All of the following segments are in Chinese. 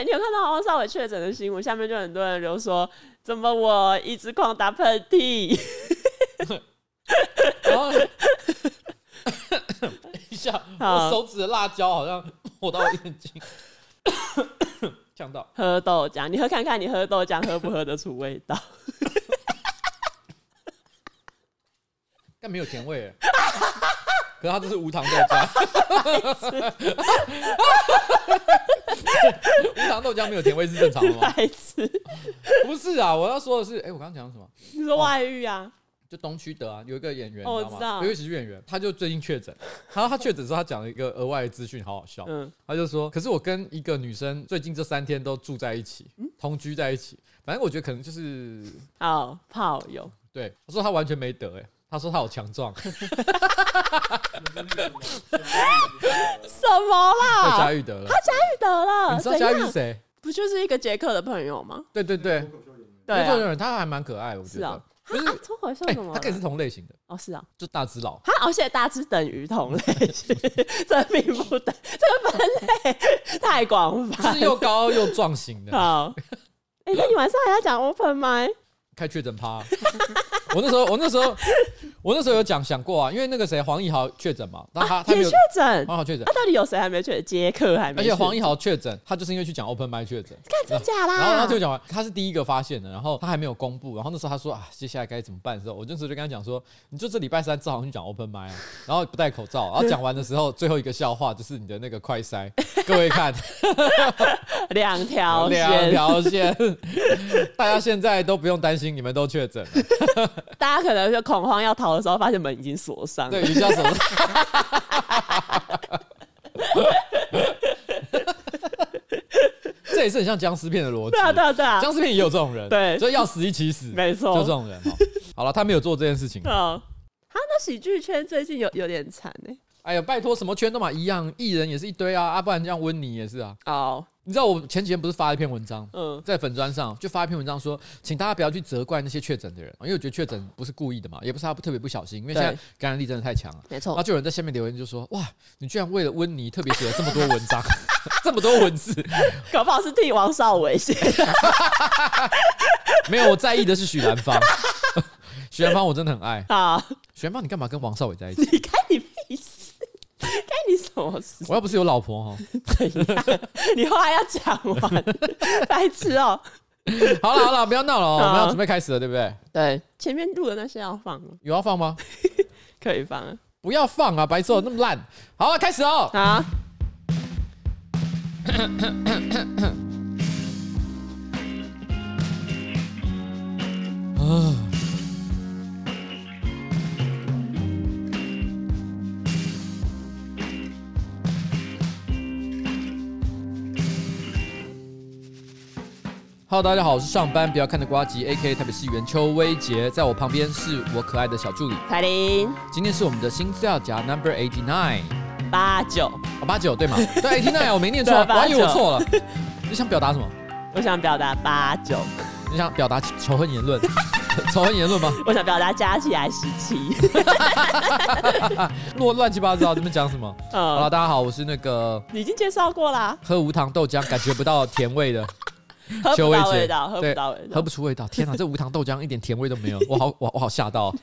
且你有看到王少伟确诊的新闻，下面就很多人就说，怎么我一直狂打喷嚏？然后 一下，我手指的辣椒好像抹到我眼睛，呛到。喝豆浆，你喝看看，你喝豆浆喝不喝得出味道？但没有甜味，可是它这是无糖豆浆。无糖豆浆没有甜味是正常的吗？不是啊，我要说的是，哎、欸，我刚刚讲什么？你说外遇啊？就东区德啊，有一个演员，哦、你知道有一个喜剧演员，他就最近确诊。然后他确诊之后，他讲了一个额外的资讯，好好笑。嗯，他就说，可是我跟一个女生最近这三天都住在一起，同居在一起。反正我觉得可能就是哦，炮友。对，他说他完全没得，哎。他说他好强壮，什么啦？他嘉玉得了，他嘉玉得了，你知道嘉裕是谁？不就是一个杰克的朋友吗？对对对，对，脱口秀人他还蛮可爱，我觉得。不是脱口秀什么？他可以是同类型的哦，是啊，就大只佬。他而且大只等于同类型，这并不等，这个分类太广泛，是又高又壮型的。好，哎，那你晚上还要讲 open 麦？开确诊趴，我那时候，我那时候，我那时候有讲想过啊，因为那个谁黄义豪确诊嘛，但他他没有确诊，黄义豪确诊，他到底有谁还没确诊？杰克还没，而且黄义豪确诊，他就是因为去讲 open mic 确诊，看真假啦？然后他就讲完，他是第一个发现的，然后他还没有公布，然后那时候他说啊，接下来该怎么办的时候，我那时候就跟他讲说，你就这礼拜三正好去讲 open mic，然后不戴口罩，然后 讲完的时候，最后一个笑话就是你的那个快塞，各位看，两条两条线，大家现在都不用担心，你们都确诊。大家可能就恐慌要逃的时候，发现门已经锁上。对，你叫什么？这也是很像僵尸片的逻辑。对啊，对啊，对啊，僵尸片也有这种人。对，所以要死一起死。没错，就这种人。好了，他没有做这件事情。嗯，他那喜剧圈最近有有点惨呢。哎呀，拜托，什么圈都嘛一样，艺人也是一堆啊，啊，不然这样温妮也是啊。哦。你知道我前几天不是发了一篇文章，嗯，在粉砖上就发一篇文章说，请大家不要去责怪那些确诊的人，因为我觉得确诊不是故意的嘛，也不是他特别不小心，因为现在感染力真的太强了，没错。然后就有人在下面留言就说，哇，你居然为了温妮特别写了这么多文章，这么多文字，搞不好是替王少伟写。没有，我在意的是许兰芳，许兰芳我真的很爱好。许兰芳，你干嘛跟王少伟在一起？你看你。该你什么事？我又不是有老婆哈，怎样？你话要讲完，白痴哦！好了好了，不要闹了哦，我们要准备开始了，对不对？对，前面录的那些要放了？有要放吗？可以放，不要放啊！白痴哦，那么烂。好啊，开始哦。好。啊。Hello，大家好，我是上班不要看的瓜吉，A.K.A. 台北市议员邱威杰，在我旁边是我可爱的小助理彩玲。今天是我们的新资料夹 Number Eighty Nine，八九，哦八九对吗？对 Eighty Nine，我没念错，我还以为我错了。你想表达什么？我想表达八九。你想表达仇恨言论？仇恨言论吗？我想表达加起来十七。乱乱七八糟，你们讲什么？嗯、好了，大家好，我是那个，你已经介绍过啦，喝无糖豆浆感觉不到甜味的。喝不到味道，喝不到味道，喝不出味道。天哪，这无糖豆浆一点甜味都没有，我好，我我好吓到。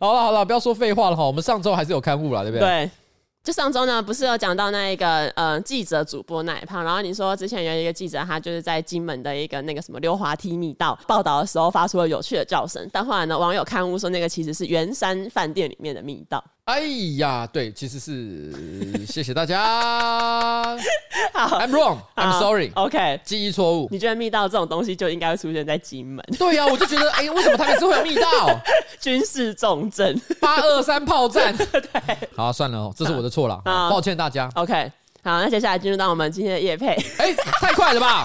好了好了，不要说废话了哈，我们上周还是有刊物了，对不对？对。就上周呢，不是有讲到那一个呃记者主播那一胖，然后你说之前有一个记者，他就是在金门的一个那个什么溜滑梯密道报道的时候，发出了有趣的叫声，但后来呢，网友刊物说那个其实是圆山饭店里面的密道。哎呀，对，其实是谢谢大家。好，I'm wrong，I'm sorry。OK，记忆错误。你觉得密道这种东西就应该会出现在金门？对呀、啊，我就觉得，哎、欸，为什么台北市会有密道？军事重镇，八二三炮战。对，好，算了，这是我的错了，抱歉大家。OK，好，那接下来进入到我们今天的夜配。哎、欸，太快了吧？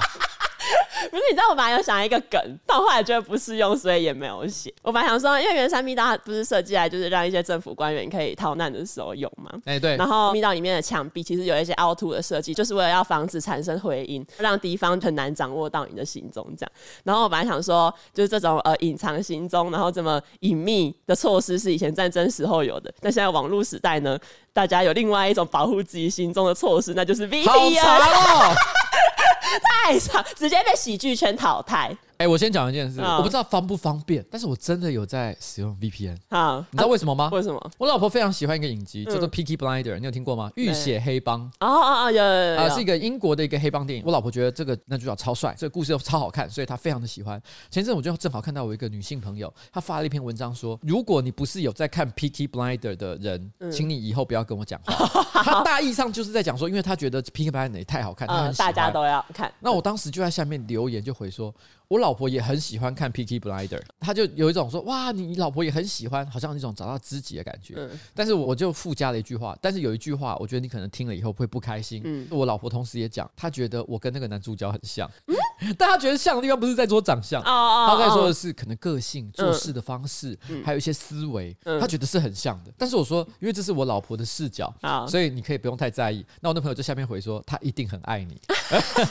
不是，你知道我本来有想一个梗，但我后来觉得不适用，所以也没有写。我本来想说，因为原山密道不是设计来就是让一些政府官员可以逃难的时候用嘛。哎，对。然后密道里面的墙壁其实有一些凹凸的设计，就是为了要防止产生回音，让敌方很难掌握到你的行踪这样。然后我本来想说，就是这种呃隐藏行踪，然后这么隐秘的措施是以前战争时候有的，但现在网络时代呢，大家有另外一种保护自己行踪的措施，那就是 VPN。太长，直接被喜剧圈淘汰。哎、欸，我先讲一件事，我不知道方不方便，但是我真的有在使用 VPN。好，你知道为什么吗？为什么？我老婆非常喜欢一个影集，叫做《Peaky Blinder》，你有听过吗？浴血黑帮。啊啊啊，有有有。啊，是一个英国的一个黑帮电影。我老婆觉得这个男主角超帅，这个故事又超好看，所以她非常的喜欢。前阵我就正好看到我一个女性朋友，她发了一篇文章说，如果你不是有在看《Peaky Blinder》的人，请你以后不要跟我讲话。她大意上就是在讲说，因为她觉得《Peaky Blinder》太好看，她大家都要看。那我当时就在下面留言就回说。我老婆也很喜欢看《Picky Blinder》，她就有一种说：“哇，你你老婆也很喜欢，好像那种找到知己的感觉。嗯”但是我就附加了一句话，但是有一句话，我觉得你可能听了以后会不开心。嗯，我老婆同时也讲，她觉得我跟那个男主角很像，嗯、但她觉得像的地方不是在说长相，她、哦、在说的是可能个性、做事的方式，嗯、还有一些思维，她觉得是很像的。但是我说，因为这是我老婆的视角，哦、所以你可以不用太在意。那我那朋友在下面回说，他一定很爱你，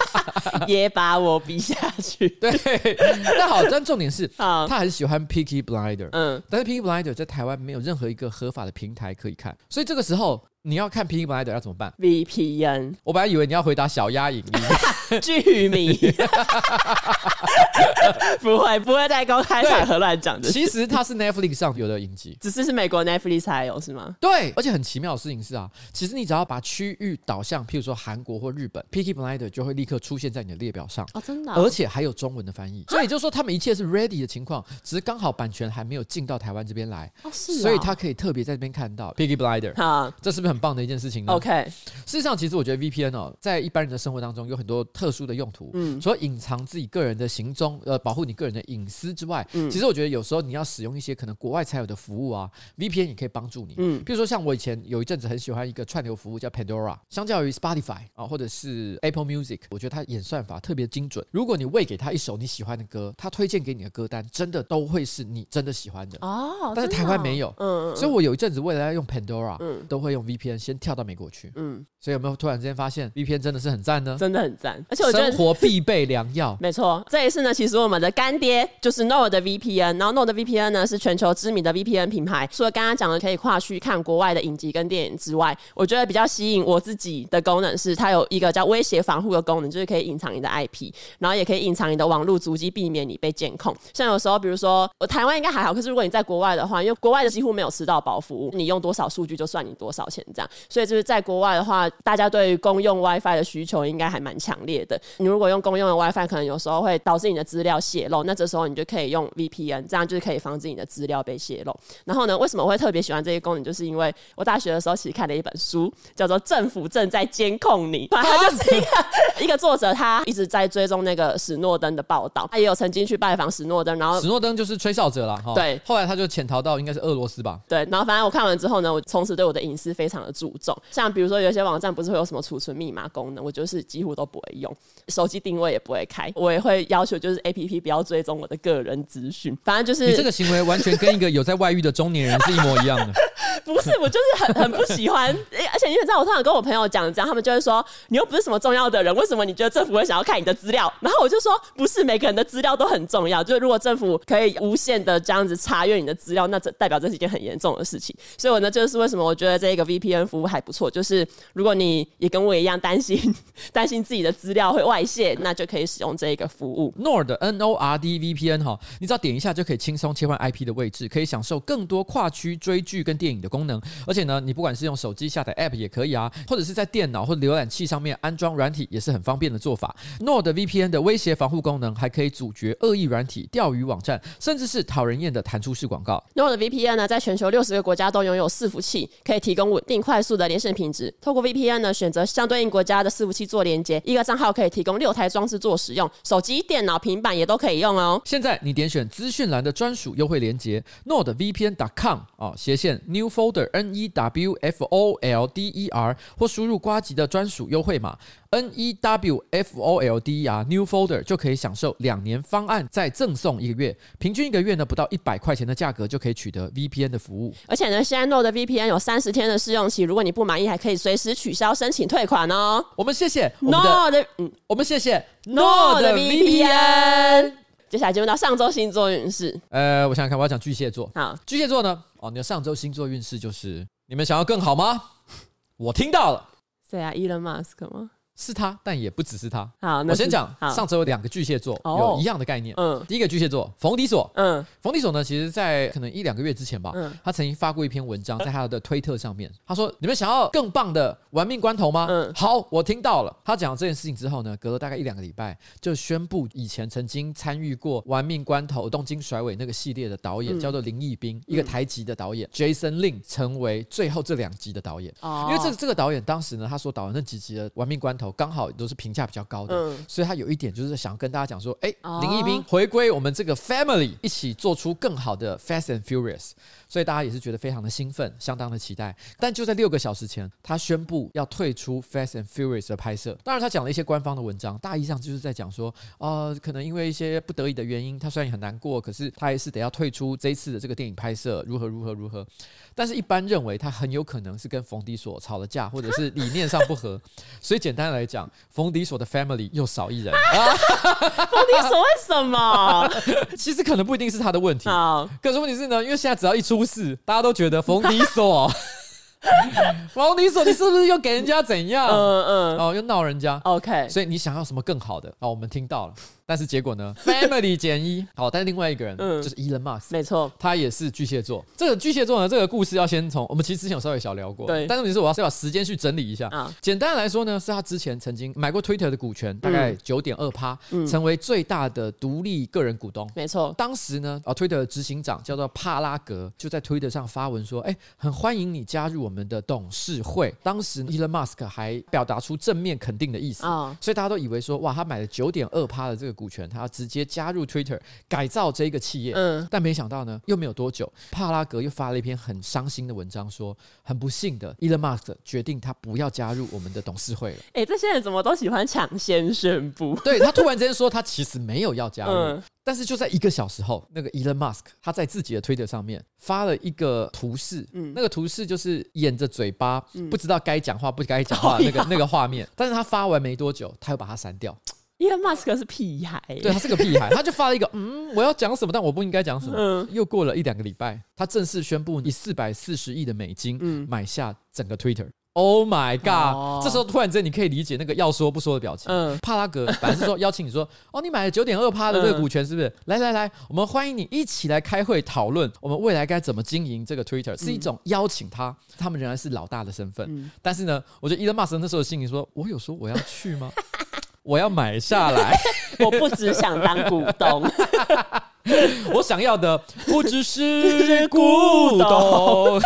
也把我比下去。对。那好，但重点是，他还是喜欢 Picky Blinder。嗯，但是 Picky Blinder 在台湾没有任何一个合法的平台可以看，所以这个时候。你要看 Peaky Blinders 要怎么办？VPN。我本来以为你要回答小鸭影音 剧迷，不会不会在公开场合乱讲的。其实它是 Netflix 上有的影集，只是是美国 Netflix 才有是吗？对，而且很奇妙的事情是啊，其实你只要把区域导向，譬如说韩国或日本，Peaky Blinders 就会立刻出现在你的列表上哦，真的，而且还有中文的翻译，所以也就是说他们一切是 ready 的情况，只是刚好版权还没有进到台湾这边来哦，是，所以他可以特别在这边看到 Peaky Blinders。好，这是不是很棒的一件事情呢？OK，事实上，其实我觉得 VPN 哦，在一般人的生活当中有很多特殊的用途。嗯，除了隐藏自己个人的行踪，呃，保护你个人的隐私之外，嗯，其实我觉得有时候你要使用一些可能国外才有的服务啊，VPN 也可以帮助你。嗯，比如说像我以前有一阵子很喜欢一个串流服务叫 Pandora，相较于 Spotify 啊，或者是 Apple Music，我觉得它演算法特别精准。如果你喂给他一首你喜欢的歌，他推荐给你的歌单真的都会是你真的喜欢的哦。但是台湾没有，嗯，所以我有一阵子为了要用 Pandora，嗯，都会用 VPN 先跳到美国去。嗯，所以有没有突然之间发现 VPN 真的是很赞呢？真的很赞，而且我觉得生活必备良药。没错，这一次呢，其实我们的干爹就是 Nord VPN，然后 Nord VPN 呢是全球知名的 VPN 品牌。除了刚刚讲的可以跨区看国外的影集跟电影之外，我觉得比较吸引我自己的功能是它有一个叫威胁防护的功能，就是可以隐藏你的 IP，然后也可以隐藏你的网络足迹，避免你被监控。像有时候，比如说我台湾应该还好，可是如果你在国外的话，因为国外的几乎没有吃到饱服务，你用多少数据就算你多少钱这样，所以就是在国外的话。大家对于公用 WiFi 的需求应该还蛮强烈的。你如果用公用的 WiFi，可能有时候会导致你的资料泄露，那这时候你就可以用 VPN，这样就是可以防止你的资料被泄露。然后呢，为什么我会特别喜欢这些功能？就是因为我大学的时候其实看了一本书，叫做《政府正在监控你》，它就是一个 一个作者，他一直在追踪那个史诺登的报道，他也有曾经去拜访史诺登，然后史诺登就是吹哨者了，对。后来他就潜逃到应该是俄罗斯吧，对。然后反正我看完之后呢，我从此对我的隐私非常的注重，像比如说有些网站不是会有什么储存密码功能，我就是几乎都不会用，手机定位也不会开，我也会要求就是 APP 不要追踪我的个人资讯。反正就是你这个行为完全跟一个有在外遇的中年人是一模一样的。不是，我就是很很不喜欢，而且因为在我通常跟我朋友讲这样，他们就会说你又不是什么重要的人，为什么你觉得政府会想要看你的资料？然后我就说不是每个人的资料都很重要，就是如果政府可以无限的这样子查阅你的资料，那这代表这是一件很严重的事情。所以我呢，就是为什么我觉得这个 VPN 服务还不错，就是如果你也跟我一样担心 担心自己的资料会外泄，那就可以使用这一个服务。Nord N O R D VPN 哈，你只要点一下就可以轻松切换 IP 的位置，可以享受更多跨区追剧跟电影的功能。而且呢，你不管是用手机下载 App 也可以啊，或者是在电脑或浏览器上面安装软体，也是很方便的做法。Nord VPN 的威胁防护功能还可以阻绝恶意软体、钓鱼网站，甚至是讨人厌的弹出式广告。Nord VPN 呢，在全球六十个国家都拥有伺服器，可以提供稳定快速的连线品质。透过 VPN 呢，选择相对应国家的伺服器做连接，一个账号可以提供六台装置做使用，手机、电脑、平板也都可以用哦。现在你点选资讯栏的专属优惠链接 nordvpn.com 哦，斜线 new Folder N E W F O L D E R，或输入瓜吉的专属优惠码 N E W F O L D E R New Folder，就可以享受两年方案再赠送一个月，平均一个月呢不到一百块钱的价格就可以取得 VPN 的服务。而且呢，现在 Nord VPN 有三十天的试用期，如果你不满意，还可以随时取消申请退款哦。我们谢谢 Nord，嗯，我们谢谢 Nord VPN。接下来进入到上周星座运势。呃，我想想看，我要讲巨蟹座。好，巨蟹座呢？哦，你的上周星座运势就是你们想要更好吗？我听到了。谁啊？Elon Musk 吗？是他，但也不只是他。好，我先讲。上周有两个巨蟹座有一样的概念。嗯，第一个巨蟹座冯迪索。嗯，冯迪索呢，其实在可能一两个月之前吧，嗯，他曾经发过一篇文章在他的推特上面，他说：“你们想要更棒的玩命关头吗？”嗯，好，我听到了。他讲了这件事情之后呢，隔了大概一两个礼拜，就宣布以前曾经参与过《玩命关头》《东京甩尾》那个系列的导演叫做林义斌，一个台籍的导演 Jason Lin 成为最后这两集的导演。哦，因为这个这个导演当时呢，他所导的那几集的《玩命关头》刚好都是评价比较高的，嗯，所以他有一点就是想跟大家讲说，哎，林一斌回归我们这个 family，一起做出更好的 Fast and Furious，所以大家也是觉得非常的兴奋，相当的期待。但就在六个小时前，他宣布要退出 Fast and Furious 的拍摄。当然，他讲了一些官方的文章，大意上就是在讲说，呃，可能因为一些不得已的原因，他虽然也很难过，可是他还是得要退出这一次的这个电影拍摄，如何如何如何。但是，一般认为他很有可能是跟冯迪索吵了架，或者是理念上不合。所以，简单来讲，冯迪索的 family 又少一人。啊，冯迪索为什么？其实可能不一定是他的问题。好，可是问题是呢，因为现在只要一出事，大家都觉得冯迪索。冯迪索，你是不是又给人家怎样？嗯嗯，哦，又闹人家。OK，所以你想要什么更好的？哦，我们听到了。但是结果呢？Family 减一。好，但是另外一个人，嗯，就是 Elon Musk，没错，他也是巨蟹座。这个巨蟹座呢，这个故事要先从我们其实之前有稍微小聊过，对。但是问题是，我要先把时间去整理一下啊。简单来说呢，是他之前曾经买过 Twitter 的股权，大概九点二趴，成为最大的独立个人股东。没错。当时呢，啊，Twitter 的执行长叫做帕拉格，就在 Twitter 上发文说：“哎，很欢迎你加入我们的董事会。”当时 Elon Musk 还表达出正面肯定的意思啊，所以大家都以为说：“哇，他买了九点二趴的这个股权，他要直接。”加入 Twitter 改造这个企业，嗯，但没想到呢，又没有多久，帕拉格又发了一篇很伤心的文章，说很不幸的，Elon Musk 决定他不要加入我们的董事会了。哎，这些人怎么都喜欢抢先宣布？对，他突然之间说他其实没有要加入，嗯，但是就在一个小时后，那个 Elon Musk 他在自己的 Twitter 上面发了一个图示，嗯，那个图示就是掩着嘴巴，不知道该讲话不该讲话的那个那个画面，但是他发完没多久，他又把它删掉。Elon Musk 是屁孩，对，他是个屁孩，他就发了一个，嗯，我要讲什么，但我不应该讲什么。嗯，又过了一两个礼拜，他正式宣布以四百四十亿的美金买下整个 Twitter。Oh my god！哦，这时候突然之间你可以理解那个要说不说的表情。嗯，帕拉格本来是说 邀请你说，哦，你买了九点二趴的这个股权是不是？来来来，我们欢迎你一起来开会讨论我们未来该怎么经营这个 Twitter，是一种邀请他，他们仍然是老大的身份。但是呢，我觉得伊隆马斯克那时候的心里说，我有说我要去吗？我要买下来，我不只想当股东，我想要的不只是 股东。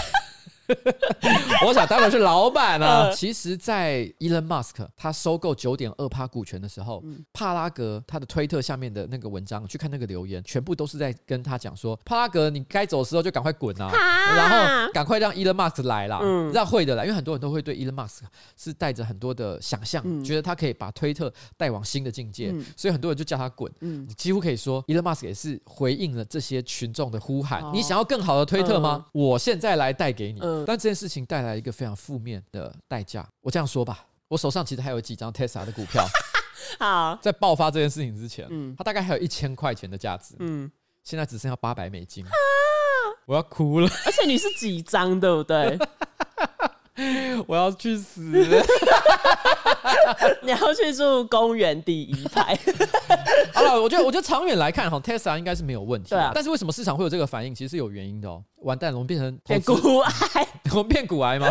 我想当然是老板啊。其实，在 Elon Musk 他收购九点二趴股权的时候，帕拉格他的推特下面的那个文章，去看那个留言，全部都是在跟他讲说：帕拉格，你该走的时候就赶快滚啊，然后赶快让 Elon Musk 来啦，让会的来，因为很多人都会对 Elon Musk 是带着很多的想象，觉得他可以把推特带往新的境界，所以很多人就叫他滚。你几乎可以说，Elon Musk 也是回应了这些群众的呼喊：你想要更好的推特吗？我现在来带给你。但这件事情带来一个非常负面的代价。我这样说吧，我手上其实还有几张 Tesla 的股票。好，在爆发这件事情之前，嗯，它大概还有一千块钱的价值，嗯，现在只剩下八百美金，我要哭了。而且你是几张，对不对？我要去死！你要去住公园第一排。好了，我觉得，我觉得长远来看，哈，Tesla 应该是没有问题。对啊。但是为什么市场会有这个反应？其实是有原因的哦。完蛋了，我们变成变股癌，我们变股癌吗？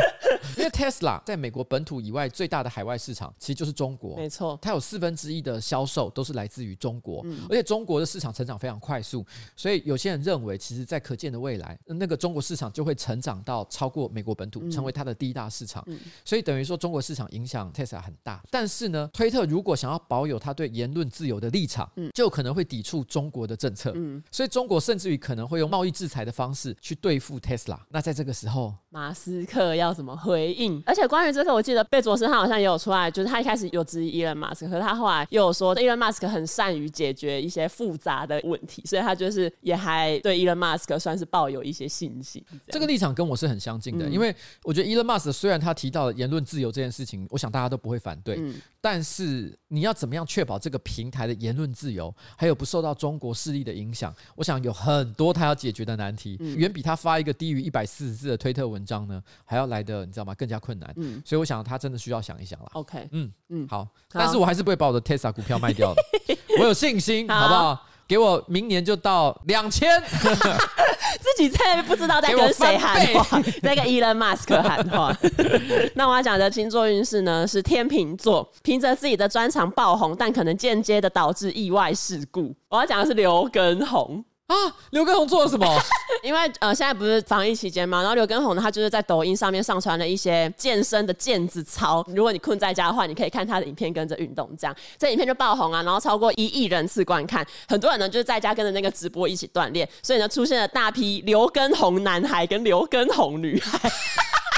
因为 Tesla 在美国本土以外最大的海外市场其实就是中国，没错，它有四分之一的销售都是来自于中国，嗯、而且中国的市场成长非常快速，所以有些人认为，其实，在可见的未来，那个中国市场就会成长到超过美国本土，成为它的第一大市场。嗯、所以等于说，中国市场影响 Tesla 很大。但是呢，推特如果想要保有他对言论自由的立场，嗯就可能会抵触中国的政策。嗯、所以中国甚至于可能会用贸易制裁的方式去对付 Tesla。那在这个时候，马斯克要怎么回应？而且关于这个，我记得贝佐斯他好像也有出来，就是他一开始有质疑伊隆马斯克，可是他后来又有说伊隆马斯克很善于解决一些复杂的问题，所以他就是也还对伊隆马斯克算是抱有一些信心。这，这个立场跟我是很相近的，嗯、因为我觉得伊隆马斯克虽然他提到了言论自由这件事情，我想大家都不会反对，嗯、但是你要怎么样确保这个平台的言论自由，还有不受到中国势力的影响？我想有很多他要解决的难题，嗯、远比他发一个低于一百四十字的推特文章呢还要来的，你知道吗？更加困难。嗯，所以我想他真的需要想一想了。OK，嗯嗯，好，好，但是我还是不会把我的 Tesla 股票卖掉的，我有信心，好，好不好？给我明年就到两千，自己在不知道在跟谁喊话，在跟 Elon Musk 喊话。那我要讲的星座运势呢是天秤座，凭着自己的专长爆红，但可能间接的导致意外事故。我要讲的是刘畊宏。啊，刘畊宏做了什么？因为呃，现在不是防疫期间嘛，然后刘畊宏呢，他就是在抖音上面上传了一些健身的毽子操。如果你困在家的话，你可以看他的影片，跟着运动这样，这影片就爆红啊，然后超过一亿人次观看，很多人呢就是在家跟着那个直播一起锻炼，所以呢出现了大批刘畊宏男孩跟刘畊宏女孩。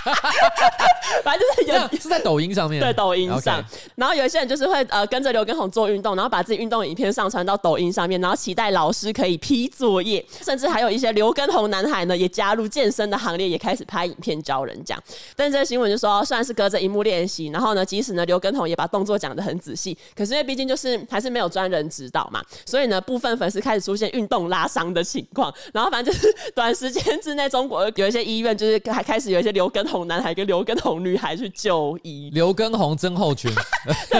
反正就是有是在抖音上面，对抖音上，Okay. 然后有一些人就是会呃跟着刘畊宏做运动，然后把自己运动影片上传到抖音上面，然后期待老师可以批作业，甚至还有一些刘畊宏男孩呢也加入健身的行列，也开始拍影片教人讲。但是这个新闻就说，虽然是隔着荧幕练习，然后呢，即使呢刘畊宏也把动作讲得很仔细，可是因为毕竟就是还是没有专人指导嘛，所以呢部分粉丝开始出现运动拉伤的情况，然后反正就是短时间之内，中国有一些医院就是还开始有一些刘畊宏。男孩跟刘畊女孩去就医，刘畊宏症候群，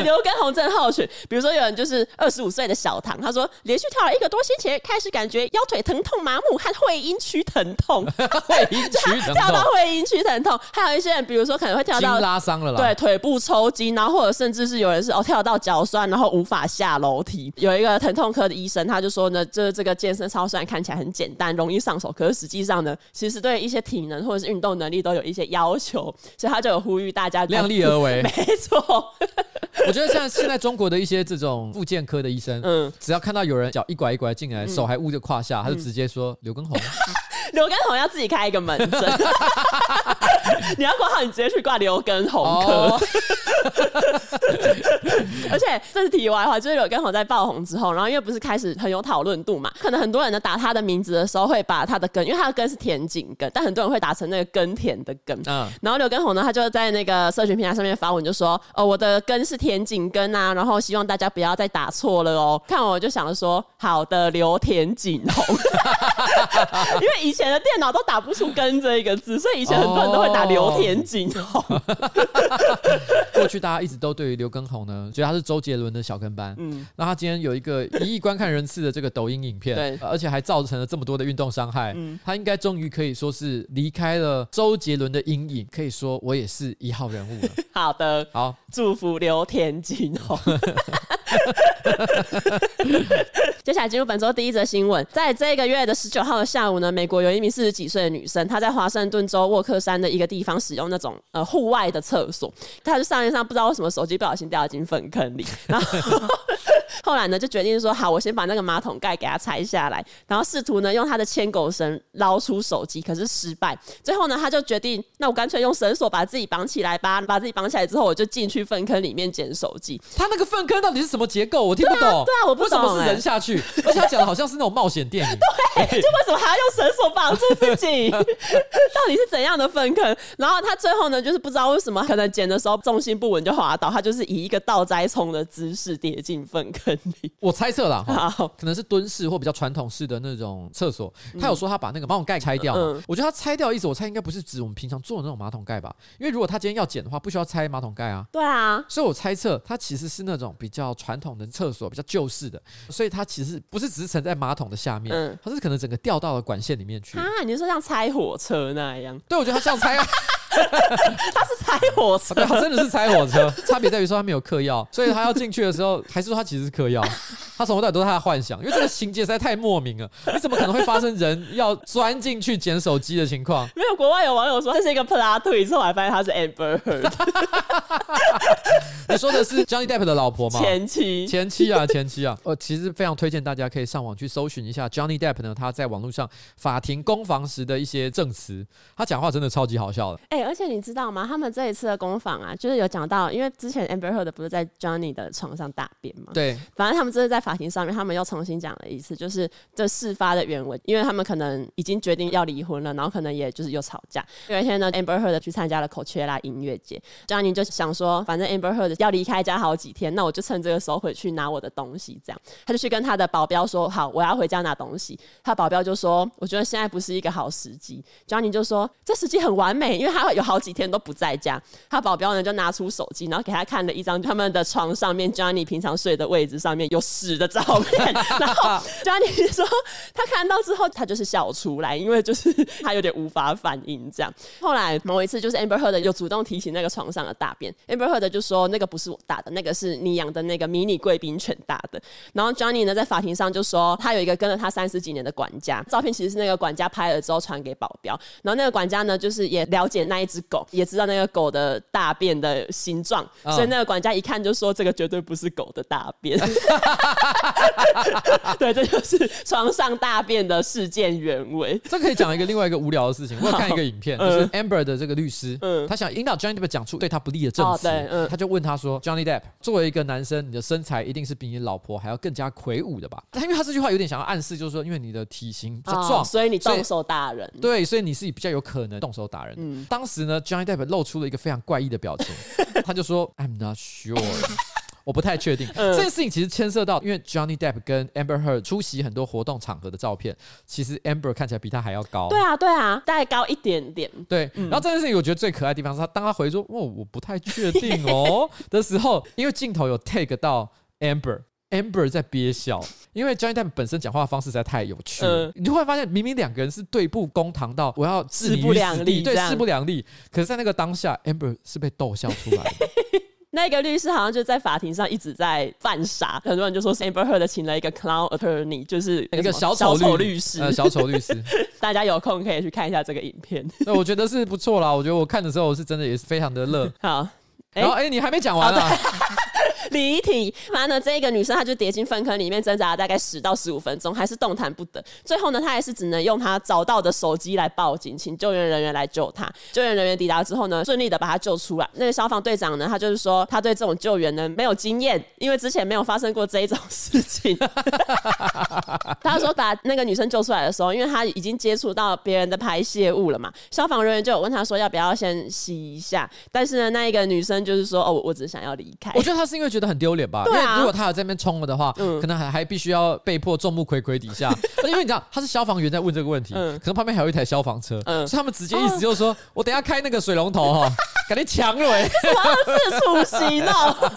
刘畊宏症候群。比如说有人就是二十五岁的小唐，他说连续跳了一个多星期，开始感觉腰腿疼痛、麻木和会阴区疼痛，会阴区疼痛，跳到会阴区疼痛。还有一些人，比如说可能会跳到拉伤了，对，腿部抽筋，然后或者甚至是有人是哦跳到脚酸，然后无法下楼梯。有一个疼痛科的医生，他就说呢，这这个健身操虽然看起来很简单、容易上手，可是实际上呢，其实对一些体能或者是运动能力都有一些。要求，所以他就有呼吁大家量力而为。没错，我觉得像现在中国的一些这种复健科的医生，嗯，只要看到有人脚一拐一拐进来，手还捂着胯下，他就直接说刘畊宏。刘根红要自己开一个门诊，你要挂号，你直接去挂刘根红科。Oh. 而且这是题外话，就是刘根红在爆红之后，然后因为不是开始很有讨论度嘛，可能很多人呢打他的名字的时候会把他的根，因为他的根是田井根，但很多人会打成那个耕田的耕。嗯，然后刘根红呢，他就在那个社群平台上面发文，就说：“哦，我的根是田井根啊，然后希望大家不要再打错了哦。”看我就想着说：“好的，刘田井红。”因为以前的电脑都打不出“根”这一个字，所以以前很多人都会打刘田井宏。过去大家一直都对于刘畊宏呢，觉得他是周杰伦的小跟班。嗯，那他今天有一个一亿观看人次的这个抖音影片，对，而且还造成了这么多的运动伤害。嗯，他应该终于可以说是离开了周杰伦的阴影，可以说我也是一号人物了。好的，好，祝福刘田井宏。接下来进入本周第一则新闻，在这个月的十九号的下午呢，美国有一名四十几岁的女生，她在华盛顿州沃克山的一个地方使用那种呃户外的厕所，她就上一上不知道为什么手机不小心掉进粪坑里，然后后来呢就决定说好，我先把那个马桶盖给它拆下来，然后试图呢用他的牵狗绳捞出手机，可是失败。最后呢，他就决定，那我干脆用绳索把自己绑起来吧，把自己绑起来之后，我就进去粪坑里面捡手机。他那个粪坑到底是什么结构？我听不懂。对啊，我不懂。为什么是人下去？而且他讲的好像是那种冒险电影。对，就为什么还要用绳索绑住自己？到底是怎样的粪坑？然后他最后呢，就是不知道为什么，可能捡的时候重心不稳就滑倒，他就是以一个倒栽葱的姿势跌进粪坑里。我猜测啦，哈，可能是蹲式或比较传统式的那种厕所。他有说他把那个马桶盖拆掉，嗯，我觉得他拆掉的意思，我猜应该不是指我们平常坐的那种马桶盖吧？因为如果他今天要剪的话，不需要拆马桶盖啊。对啊，所以我猜测他其实是那种比较传统的厕所，比较旧式的，所以他其实不是只是沉在马桶的下面，嗯，他是可能整个掉到了管线里面去啊。你说像拆火车那样？对，我觉得他像拆，他是拆火车，他真的是拆火车。差别在于说他没有嗑药，所以他要进去的时候，还是说他其实是嗑药。他从头到尾都是他的幻想，因为这个情节实在太莫名了。你怎么可能会发生人要钻进去捡手机的情况？没有，国外有网友说这是一个 plot twist，后来发现他是 Amber Heard。你说的是 Johnny Depp 的老婆吗？前妻，前妻啊，前妻啊。我其实非常推荐大家可以上网去搜寻一下 Johnny Depp 呢，他在网络上法庭攻防时的一些证词，他讲话真的超级好笑的。哎、欸，而且你知道吗？他们这一次的攻防啊，就是有讲到，因为之前 Amber Heard 不是在 Johnny 的床上大便吗？对，反正他们这是在法庭上面，他们又重新讲了一次，就是这事发的原文，因为他们可能已经决定要离婚了，然后可能也就是又吵架。有一天呢，Amber Heard 去参加了 Coachella 音乐节，Johnny 就想说，反正 Amber Heard 要离开家好几天，那我就趁这个时候回去拿我的东西，这样他就去跟他的保镖说：“好，我要回家拿东西。”他保镖就说：“我觉得现在不是一个好时机。”Johnny 就说：“这时机很完美，因为他有好几天都不在家。”他保镖呢就拿出手机，然后给他看了一张他们的床上面 Johnny 平常睡的位置上面有屎的照片，然后 Johnny 说他看到之后他就是笑出来，因为就是他有点无法反应这样。后来某一次就是 Amber Heard 有主动提起那个床上的大便，Amber Heard 就说：“那个不是我大的，那个是你养的那个迷你贵宾犬大的。”然后 Johnny 呢在法庭上就说他有一个跟了他三十几年的管家，照片其实是那个管家拍了之后传给保镖，然后那个管家呢就是也了解那一只狗，也知道那个狗的大便的形状，所以那个管家一看就说这个绝对不是狗的大便。对，这就是床上大便的事件原委。这可以讲一个另外一个无聊的事情。我有看一个影片，就是 Amber 的这个律师，嗯，他想引导 Johnny Depp 讲出对他不利的证词，对，嗯，他就问他说：“Johnny Depp，作为一个男生，你的身材一定是比你老婆还要更加魁梧的吧？”他因为他这句话有点想要暗示，就是说，因为你的体型比较壮，所以你动手打人。对，所以你是比较有可能动手打人。嗯，当时呢，Johnny Depp 露出了一个非常怪异的表情，他就说：“I'm not sure。”我不太确定、嗯、这件事情，其实牵涉到，因为 Johnny Depp 跟 Amber Heard 出席很多活动场合的照片，其实 Amber 看起来比他还要高。对啊，对啊，大概高一点点。对，嗯、然后这件事情我觉得最可爱的地方是他，当他回说“哦，我不太确定哦” 的时候，因为镜头有 take 到 Amber，Amber 在憋笑，因为 Johnny Depp 本身讲话的方式实在太有趣你就会发现明明两个人是对簿公堂到我要势不两立，对，势不两立，可是在那个当下，Amber 是被逗笑出来的。那个律师好像就在法庭上一直在犯傻，很多人就说 Amber Heard 请了一个 clown attorney，就是那个小丑律师，呃，小丑律师。大家有空可以去看一下这个影片。那我觉得是不错啦，我觉得我看的时候我是真的也是非常的乐。好，然后哎、欸，你还没讲完啊？离题，反正呢，这个女生她就跌进粪坑里面挣扎了大概十到十五分钟，还是动弹不得。最后呢，她还是只能用她找到的手机来报警，请救援人员来救她。救援人员抵达之后呢，顺利的把她救出来。那个消防队长呢，他就是说他对这种救援呢没有经验，因为之前没有发生过这一种事情。他说把那个女生救出来的时候，因为他已经接触到别人的排泄物了嘛，消防人员就有问他说要不要先洗一下。但是呢，那一个女生就是说哦，我只想要离开。我觉得他是因为觉得很丢脸吧，因为如果他有在那边冲了的话，嗯，可能还还必须要被迫众目睽睽底下，因为你知道他是消防员在问这个问题，嗯，可能旁边还有一台消防车，嗯，所以他们直接意思就是说，哦、我等下开那个水龙头哈，感觉强了，哎，什么二次处刑哦？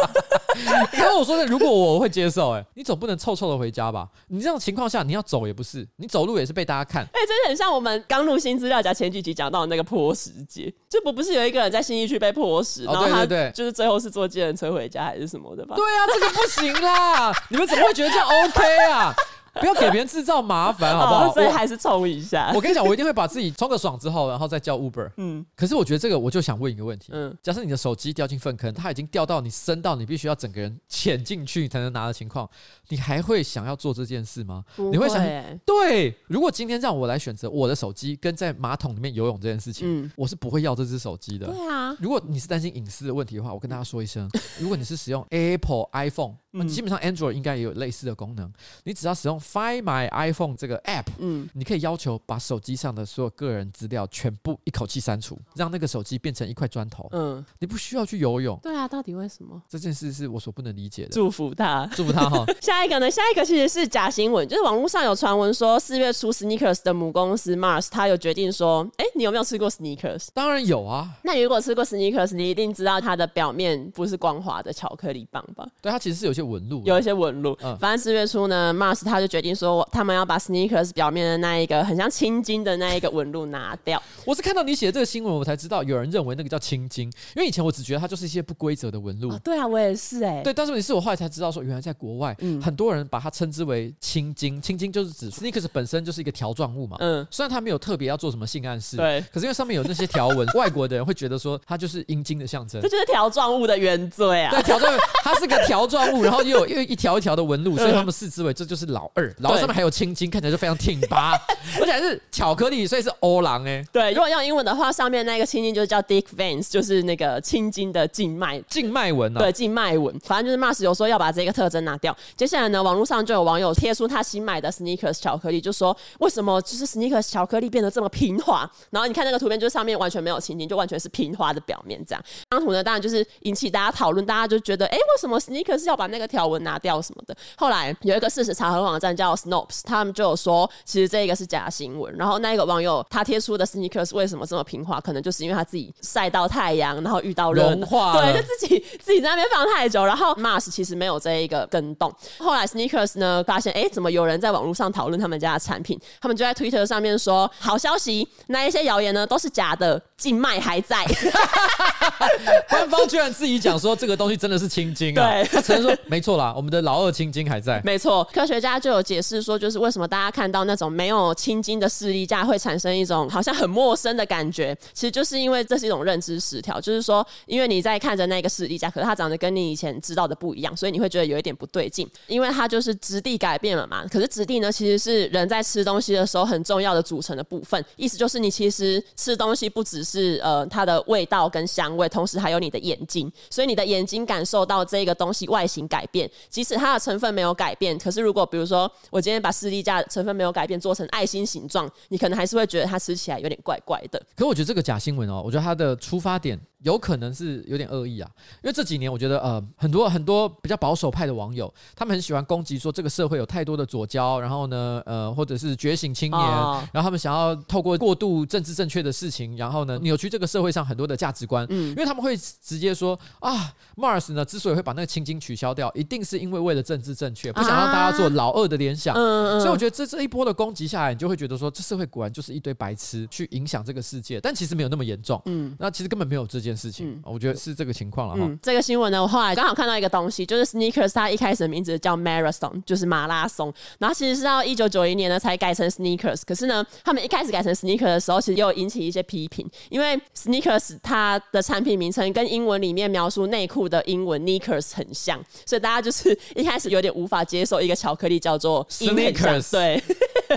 然后我说的，如果我会接受，哎，你总不能臭臭的回家吧？你这种情况下，你要走也不是，你走路也是被大家看，哎，真的很像我们刚录新资料夹前几集讲到的那个泼屎节，就不不是有一个人在新一区被泼屎，然后他对，就是最后是坐计程车回家还是什么对啊，这个不行啦！你们怎么会觉得这样 OK 啊？不要给别人制造麻烦，好不好？所以还是冲一下。我跟你讲，我一定会把自己冲个爽之后，然后再叫 Uber。嗯。可是我觉得这个，我就想问一个问题。嗯。假设你的手机掉进粪坑，它已经掉到你深到你必须要整个人潜进去才能拿的情况，你还会想要做这件事吗？会。你会想，对。如果今天让我来选择我的手机跟在马桶里面游泳这件事情，嗯，我是不会要这只手机的。对啊。如果你是担心隐私的问题的话，我跟大家说一声，如果你是使用 Apple iPhone，嗯，基本上 Android 应该也有类似的功能，你只要使用 Find My iPhone。这个 App，嗯，你可以要求把手机上的所有个人资料全部一口气删除，让那个手机变成一块砖头。嗯，你不需要去游泳。对啊，到底为什么？这件事是我所不能理解的。祝福他，祝福他哈。下一个呢？下一个其实是假新闻，就是网络上有传闻说，四月初 Sneakers 的母公司 Mars，他有决定说，哎，你有没有吃过 Sneakers？当然有啊。那你如果吃过 Sneakers，你一定知道它的表面不是光滑的巧克力棒吧？对，它其实是有些纹路，有一些纹路。嗯，反正四月初呢，Mars 他就决定说，他们要把 Sneakers 表面的那一个很像青筋的那一个纹路拿掉。我是看到你写的这个新闻，我才知道有人认为那个叫青筋，因为以前我只觉得它就是一些不规则的纹路。哦。对啊，我也是哎、欸。对，但是你是我后来才知道说，原来在国外，嗯，很多人把它称之为青筋。青筋就是指 Sneakers 本身就是一个条状物嘛。嗯，虽然它没有特别要做什么性暗示，对，可是因为上面有那些条纹，外国的人会觉得说它就是阴茎的象征。这就是条状物的原罪啊。对，条状物，它是个条状物，然后又有 又一条一条的纹路，所以他们视之为这就是老二。然后上面还有青筋，看起来就非常挺拔，而且还是巧克力，所以是欧郎哎。对，如果用英文的话，上面那个青筋就是叫 Dick Veins，就是那个青筋的静脉静脉纹啊。对，静脉纹。反正就是 Mars 有说要把这个特征拿掉。接下来呢，网络上就有网友贴出他新买的 Sneakers 巧克力，就说为什么就是 Sneakers 巧克力变得这么平滑？然后你看那个图片，就是上面完全没有青筋，就完全是平滑的表面这样。这张图呢，当然就是引起大家讨论，大家就觉得，哎，为什么 Sneakers 要把那个条文拿掉什么的？后来有一个事实查核网站叫 Snopes，他们就有说，其实这个是假新闻。然后那一个网友他贴出的 Sneakers 为什么这么平滑？可能就是因为他自己晒到太阳，然后遇到融化，对，就自己自己在那边放太久。然后 Mars 其实没有这一个跟动。后来 Sneakers 呢发现，哎，怎么有人在网络上讨论他们家的产品？他们就在 Twitter 上面说，好消息，那一些谣言呢都是假的，静脉还在。官方居然自己讲说这个东西真的是青筋啊！对，他承认说没错啦，我们的老二青筋还在。没错，科学家就有解释说，就是为什么大家看到那种没有青筋的士力架会产生一种好像很陌生的感觉，其实就是因为这是一种认知失调，就是说，因为你在看着那个士力架，可是它长得跟你以前知道的不一样，所以你会觉得有一点不对劲，因为它就是质地改变了嘛。可是质地呢，其实是人在吃东西的时候很重要的组成的部分，意思就是你其实吃东西不只是呃它的味道跟香也，同时还有你的眼睛，所以你的眼睛感受到这个东西外形改变，即使它的成分没有改变，可是如果比如说我今天把士力架成分没有改变，做成爱心形状，你可能还是会觉得它吃起来有点怪怪的。可我觉得这个假新闻哦，我觉得它的出发点。有可能是有点恶意啊，因为这几年我觉得呃很多很多比较保守派的网友，他们很喜欢攻击说这个社会有太多的左交，然后呢呃或者是觉醒青年，哦、然后他们想要透过过度政治正确的事情，然后呢扭曲这个社会上很多的价值观，嗯，因为他们会直接说啊，Mars 呢之所以会把那个青筋取消掉，一定是因为为了政治正确，不想让大家做老二的联想，啊、所以我觉得这这一波的攻击下来，你就会觉得说这社会果然就是一堆白痴去影响这个世界，但其实没有那么严重，嗯，那其实根本没有这件事情，嗯、我觉得。是这个情况了哈、嗯。这个新闻呢，我后来刚好看到一个东西，就是 Sneakers，它一开始的名字叫 Marathon，就是马拉松。然后其实是到一九九一年呢才改成 Sneakers。可是呢，他们一开始改成 Sneakers 的时候，其实也有引起一些批评，因为 Sneakers 它的产品名称跟英文里面描述内裤的英文 Knickers 很像，所以大家就是一开始有点无法接受一个巧克力叫做 Sneakers。对，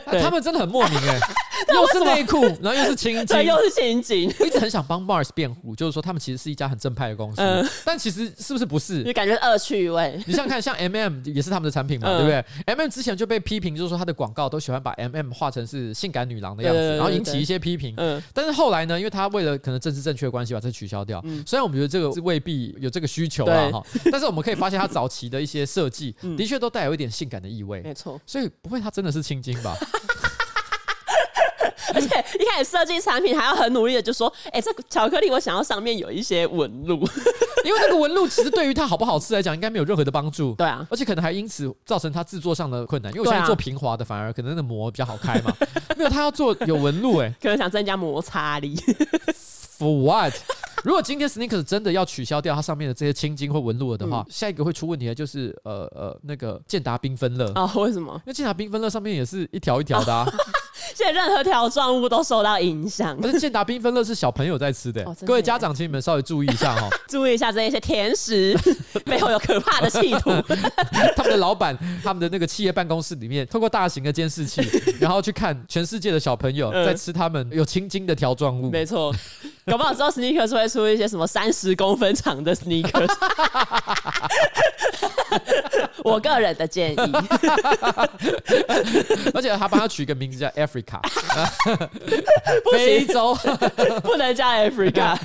他们真的很莫名哎、欸，又是内裤，然后又是青筋，又是青筋。我一直很想帮 Mars 辩护，就是说他们其实是一家很正派的公司，嗯、但其实是不是不是？你感觉恶趣味？你想看，像 M M 也是他们的产品嘛，嗯、对不对？M M 之前就被批评，就是说他的广告都喜欢把 M M 画成是性感女郎的样子，然后引起一些批评。嗯，但是后来呢，因为他为了可能政治正确的关系把这取消掉。嗯，虽然我们觉得这个是未必有这个需求啊哈，但是我们可以发现他早期的一些设计，的确都带有一点性感的意味。没错，所以不会他真的是青筋吧？而且一开始设计产品还要很努力的就说，哎、欸，这个巧克力我想要上面有一些纹路，因为那个纹路其实对于它好不好吃来讲，应该没有任何的帮助。对啊，而且可能还因此造成它制作上的困难。因为我现在做平滑的，反而可能那个膜比较好开嘛。没有，他要做有纹路、欸，哎，可能想增加摩擦力。For what？如果今天 Sneakers 真的要取消掉它上面的这些青筋或纹路了的话，嗯、下一个会出问题的就是呃呃那个健达缤纷乐啊？为什么？因为健达缤纷乐上面也是一条一条的啊。啊 现在任何条状物都受到影响。可是健达缤纷乐是小朋友在吃的，哦、的各位家长请你们稍微注意一下哈，注意一下这一些甜食 背后有可怕的企图。他们的老板，他们的那个企业办公室里面，透过大型的监视器，然后去看全世界的小朋友在吃他们有青筋的条状物。没错，搞不好之后 Sneakers 会出一些什么三十公分长的 Sneakers。我个人的建议。而且他帮他取一个名字叫 Africa，非洲不能叫 Africa。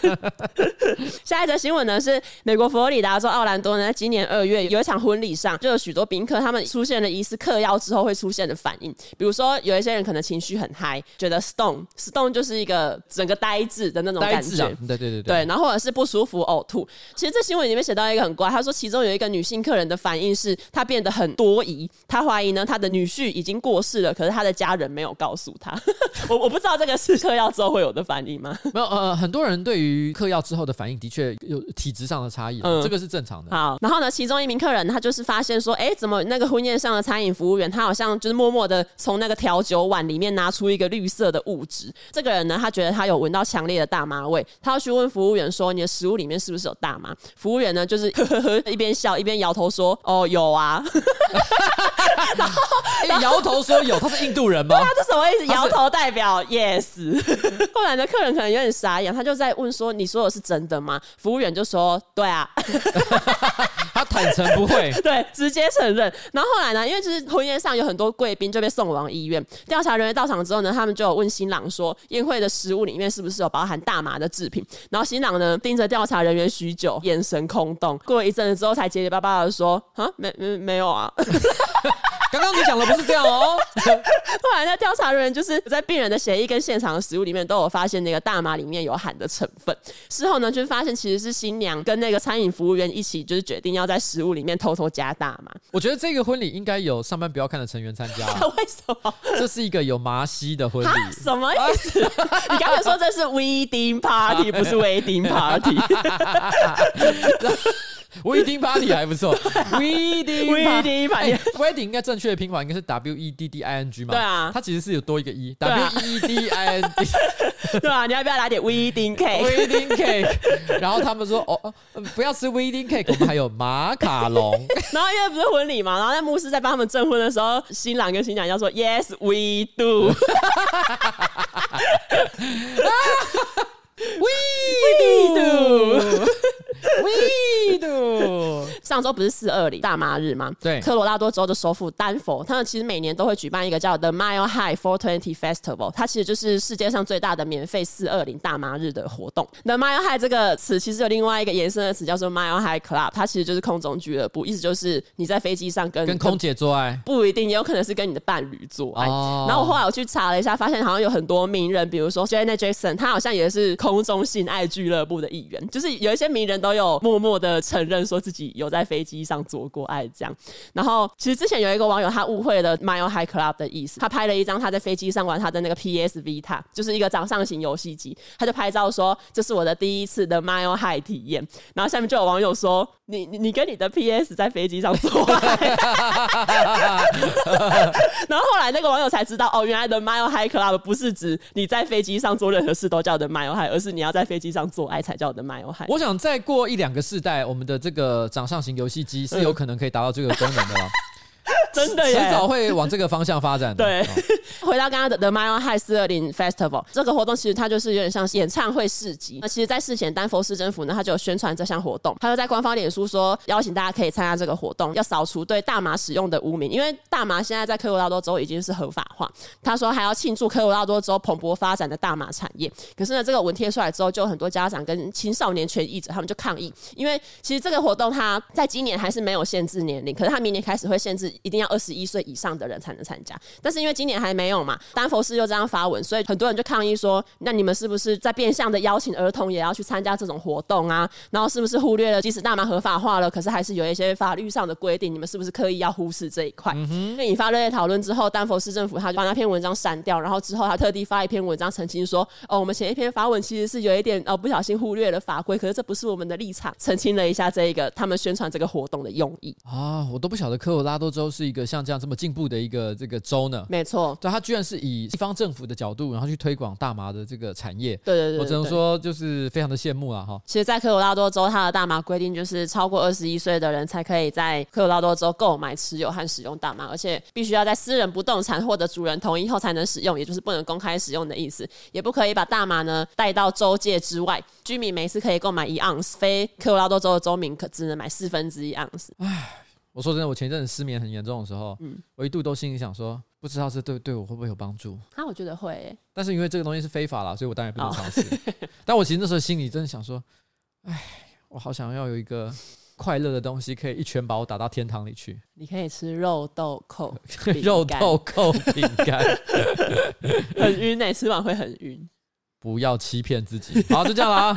下一则新闻呢是美国佛罗里达州奥兰多呢，在今年二月有一场婚礼上，就有许多宾客他们出现了疑似嗑药之后会出现的反应，比如说有一些人可能情绪很嗨，觉得 stone stone 就是一个整个呆滞的那种感觉，啊、对对对对，对，然后或者是不舒服、呕吐。其实这新闻里面写到一个很怪，他说其中有一个女性客人的反应是她变得很多疑，她怀疑呢她的女婿已经过世了，可是她的家人没有告诉她。我我不知道这个是嗑药之后会有的反应吗？没有，呃，很多人对于嗑药之后的反应的确有体质上的差异，嗯，这个是正常的。好，然后呢，其中一名客人他就是发现说，哎，怎么那个婚宴上的餐饮服务员他好像就是默默的从那个调酒碗里面拿出一个绿色的物质。这个人呢，他觉得他有闻到强烈的大麻味，他要去问服务员说，你的食物里面是不是有大麻？服务员呢，就是 呵呵呵一边笑一边摇头说，哦，有啊。然后摇头说有，他是印度人吗？他这什么意思？摇头代表 yes。后来呢，客人可能有点傻眼，他就在问说，你说的是真的吗？服务员就说，对啊。他坦诚不会，对，直接承认。然后后来呢，因为就是婚宴上有很多贵宾就被送往医院，调查人员到场之后呢，他们就有问新郎说，宴会的食物里面是不是有包含大麻的制品？然后新郎呢盯着调查人员许久，眼神空洞。过了一阵子之后，才结结巴巴的说，啊，没没没有啊。刚刚你讲的不是这样哦。后来那调查人员就是在病人的血液跟现场的食物里面都有发现那个大麻里面有含的成分。事后呢，就发现其实是新娘跟那个餐饮服务员一起，就是决定要在食物里面偷偷加大麻。我觉得这个婚礼应该有上班不要看的成员参加。为什么？这是一个有麻西的婚礼。什么意思？你刚才说这是 wedding party，不是 wedding party。Wedding party 还不错，Wedding Wedding party，Wedding 应该正确的拼法应该是 W E D D I N G 嘛？对啊，它其实是有多一个 E，W E D I N g，对啊，你要不要来点 Wedding cake？Wedding cake，然后他们说哦，不要吃 Wedding cake，我们还有马卡龙。然后因为不是婚礼嘛，然后在牧师在帮他们证婚的时候，新郎跟新娘要说 Yes we do。We do。We do。上周不是四二零大麻日吗？对，科罗拉多州的首府丹佛，他们其实每年都会举办一个叫 The Mile High 420 Festival，它其实就是世界上最大的免费四二零大麻日的活动。The Mile High 这个词其实有另外一个延伸的词叫做 Mile High Club，它其实就是空中俱乐部，意思就是你在飞机上跟跟空姐做爱，不一定，也有可能是跟你的伴侣做爱。Oh. 然后我后来我去查了一下，发现好像有很多名人，比如说 Janet Jackson，他好像也是空中性爱俱乐部的一员，就是有一些名人都有默默的承认说自己有在飞机上做过爱这样。然后其实之前有一个网友他误会了 Mile High Club 的意思，他拍了一张他在飞机上玩他的那个 PS Vita，就是一个掌上型游戏机，他就拍照说，这是我的第一次的 Mile High 体验。然后下面就有网友说，你你你跟你的 PS 在飞机上做爱。然后后来那个网友才知道，哦，原来的 Mile High Club 不是指你在飞机上做任何事都叫的 Mile High，而是你要在飞机上做爱才叫的 Mile High。我想再过一两个世代，我们的这个掌上型游戏机是有可能可以达到这个功能的了。真的耶，迟早会往这个方向发展的。对，回到刚刚的 The Mile High 四二零 Festival 这个活动，其实它就是有点像演唱会市集。那其实，在事前，丹佛市政府呢，它就有宣传这项活动，它就在官方脸书说，邀请大家可以参加这个活动，要扫除对大麻使用的污名，因为大麻现在在科罗拉多州已经是合法化。他说还要庆祝科罗拉多州蓬勃发展的大麻产业。可是呢，这个文贴出来之后，就有很多家长跟青少年权益者他们就抗议，因为其实这个活动它在今年还是没有限制年龄，可是他明年开始会限制，一定要二十一岁以上的人才能参加，但是因为今年还没有嘛，丹佛市又这样发文，所以很多人就抗议说，那你们是不是在变相的邀请儿童也要去参加这种活动啊？然后是不是忽略了，即使大麻合法化了，可是还是有一些法律上的规定，你们是不是刻意要忽视这一块？那引发热烈讨论之后，丹佛市政府他就把那篇文章删掉，然后之后他特地发一篇文章澄清说，哦，我们前一篇发文其实是有一点哦不小心忽略了法规，可是这不是我们的立场，澄清了一下这一个他们宣传这个活动的用意啊，我都不晓得科罗拉多州是一个像这样这么进步的一个这个州呢，没错，对，它居然是以地方政府的角度，然后去推广大麻的这个产业，对对对，对，我只能说就是非常的羡慕了哈。其实，在科罗拉多州，它的大麻规定就是超过二十一岁的人才可以在科罗拉多州购买、持有和使用大麻，而且必须要在私人不动产获得主人同意后才能使用，也就是不能公开使用的意思，也不可以把大麻呢带到州界之外。居民每次可以购买一盎司，非科罗拉多州的州民可只能买四分之一盎司。唉。我说真的，我前一阵子失眠很严重的时候，嗯，我一度都心里想说，不知道这对对我会不会有帮助？啊，我觉得会、欸。但是因为这个东西是非法啦，所以我当然不能尝试。哦、但我其实那时候心里真的想说，哎，我好想要有一个快乐的东西，可以一拳把我打到天堂里去。你可以吃肉豆蔻，肉豆蔻饼干，很晕哎、欸，吃完会很晕。不要欺骗自己。好，就这样了啊。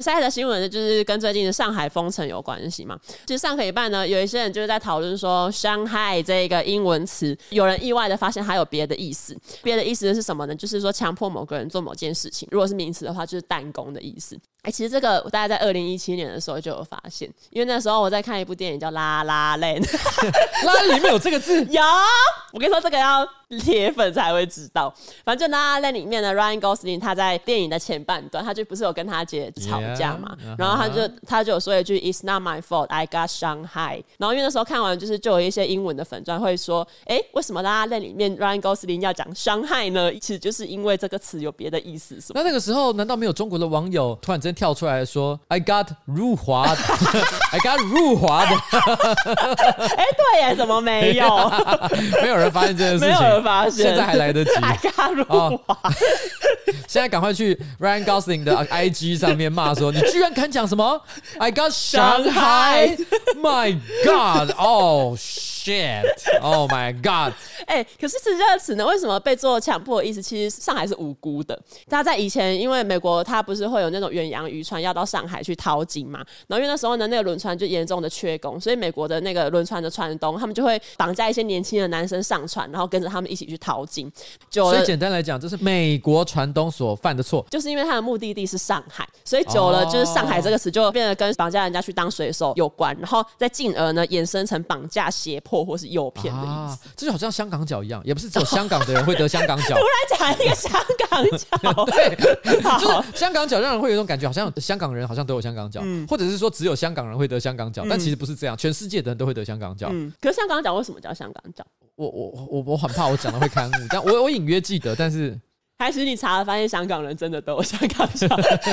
下一则新闻呢，就是跟最近的上海封城有关系嘛。其实上个礼拜呢，有一些人就是在讨论说“上海”这个英文词，有人意外的发现还有别的意思。别的意思是什么呢？就是说强迫某个人做某件事情。如果是名词的话，就是弹弓的意思。哎、欸，其实这个我大概在二零一七年的时候就有发现，因为那时候我在看一部电影叫《La La Land》，拉里面有这个字。有，我跟你说，这个要 铁粉才会知道。反正《La La Land》里面的 Ryan Gosling 他在电影的前半段，他就不是有跟他姐吵架嘛，yeah, uh -huh. 然后他就他就有说一句 "It's not my fault, I got Shanghai"。然后因为那时候看完，就是就有一些英文的粉专会说，哎、欸，为什么《La La Land》里面 Ryan Gosling 要讲 Shanghai 呢？其实就是因为这个词有别的意思。那那个时候难道没有中国的网友突然间跳出来说 "I got 入华的，I got 入华的"？哎，对耶，怎么没有？没有人发现这件事情，现，现在还来得及。I got 入华，哦、现在赶快去 Ryan Gosling 的 IG 上面骂说：“你居然敢讲什么？I got Shanghai，My God，哦、oh。” Shit！Oh my God！哎、欸，可是这个词呢，为什么被做强迫的意思？其实上海是无辜的。大家在以前，因为美国它不是会有那种远洋渔船要到上海去淘金嘛，然后因为那时候呢，那个轮船就严重的缺工，所以美国的那个轮船的船东，他们就会绑架一些年轻的男生上船，然后跟着他们一起去淘金。就所以简单来讲，这是美国船东所犯的错，就是因为他的目的地是上海，所以久了就是上海这个词就变得跟绑架人家去当水手有关，然后再进而呢衍生成绑架、胁迫。或是诱骗的意思，啊，这就好像香港脚一样，也不是只有香港的人会得香港脚。突然讲一个香港脚，对，就是香港脚让人会有一种感觉，好像香港人好像都有香港脚，嗯，或者是说只有香港人会得香港脚，嗯，但其实不是这样，全世界的人都会得香港脚。嗯，可是香港脚为什么叫香港脚？我我我我很怕我讲的会刊物，但我我隐约记得，但是。还是你查了发现香港人真的都有香港脚，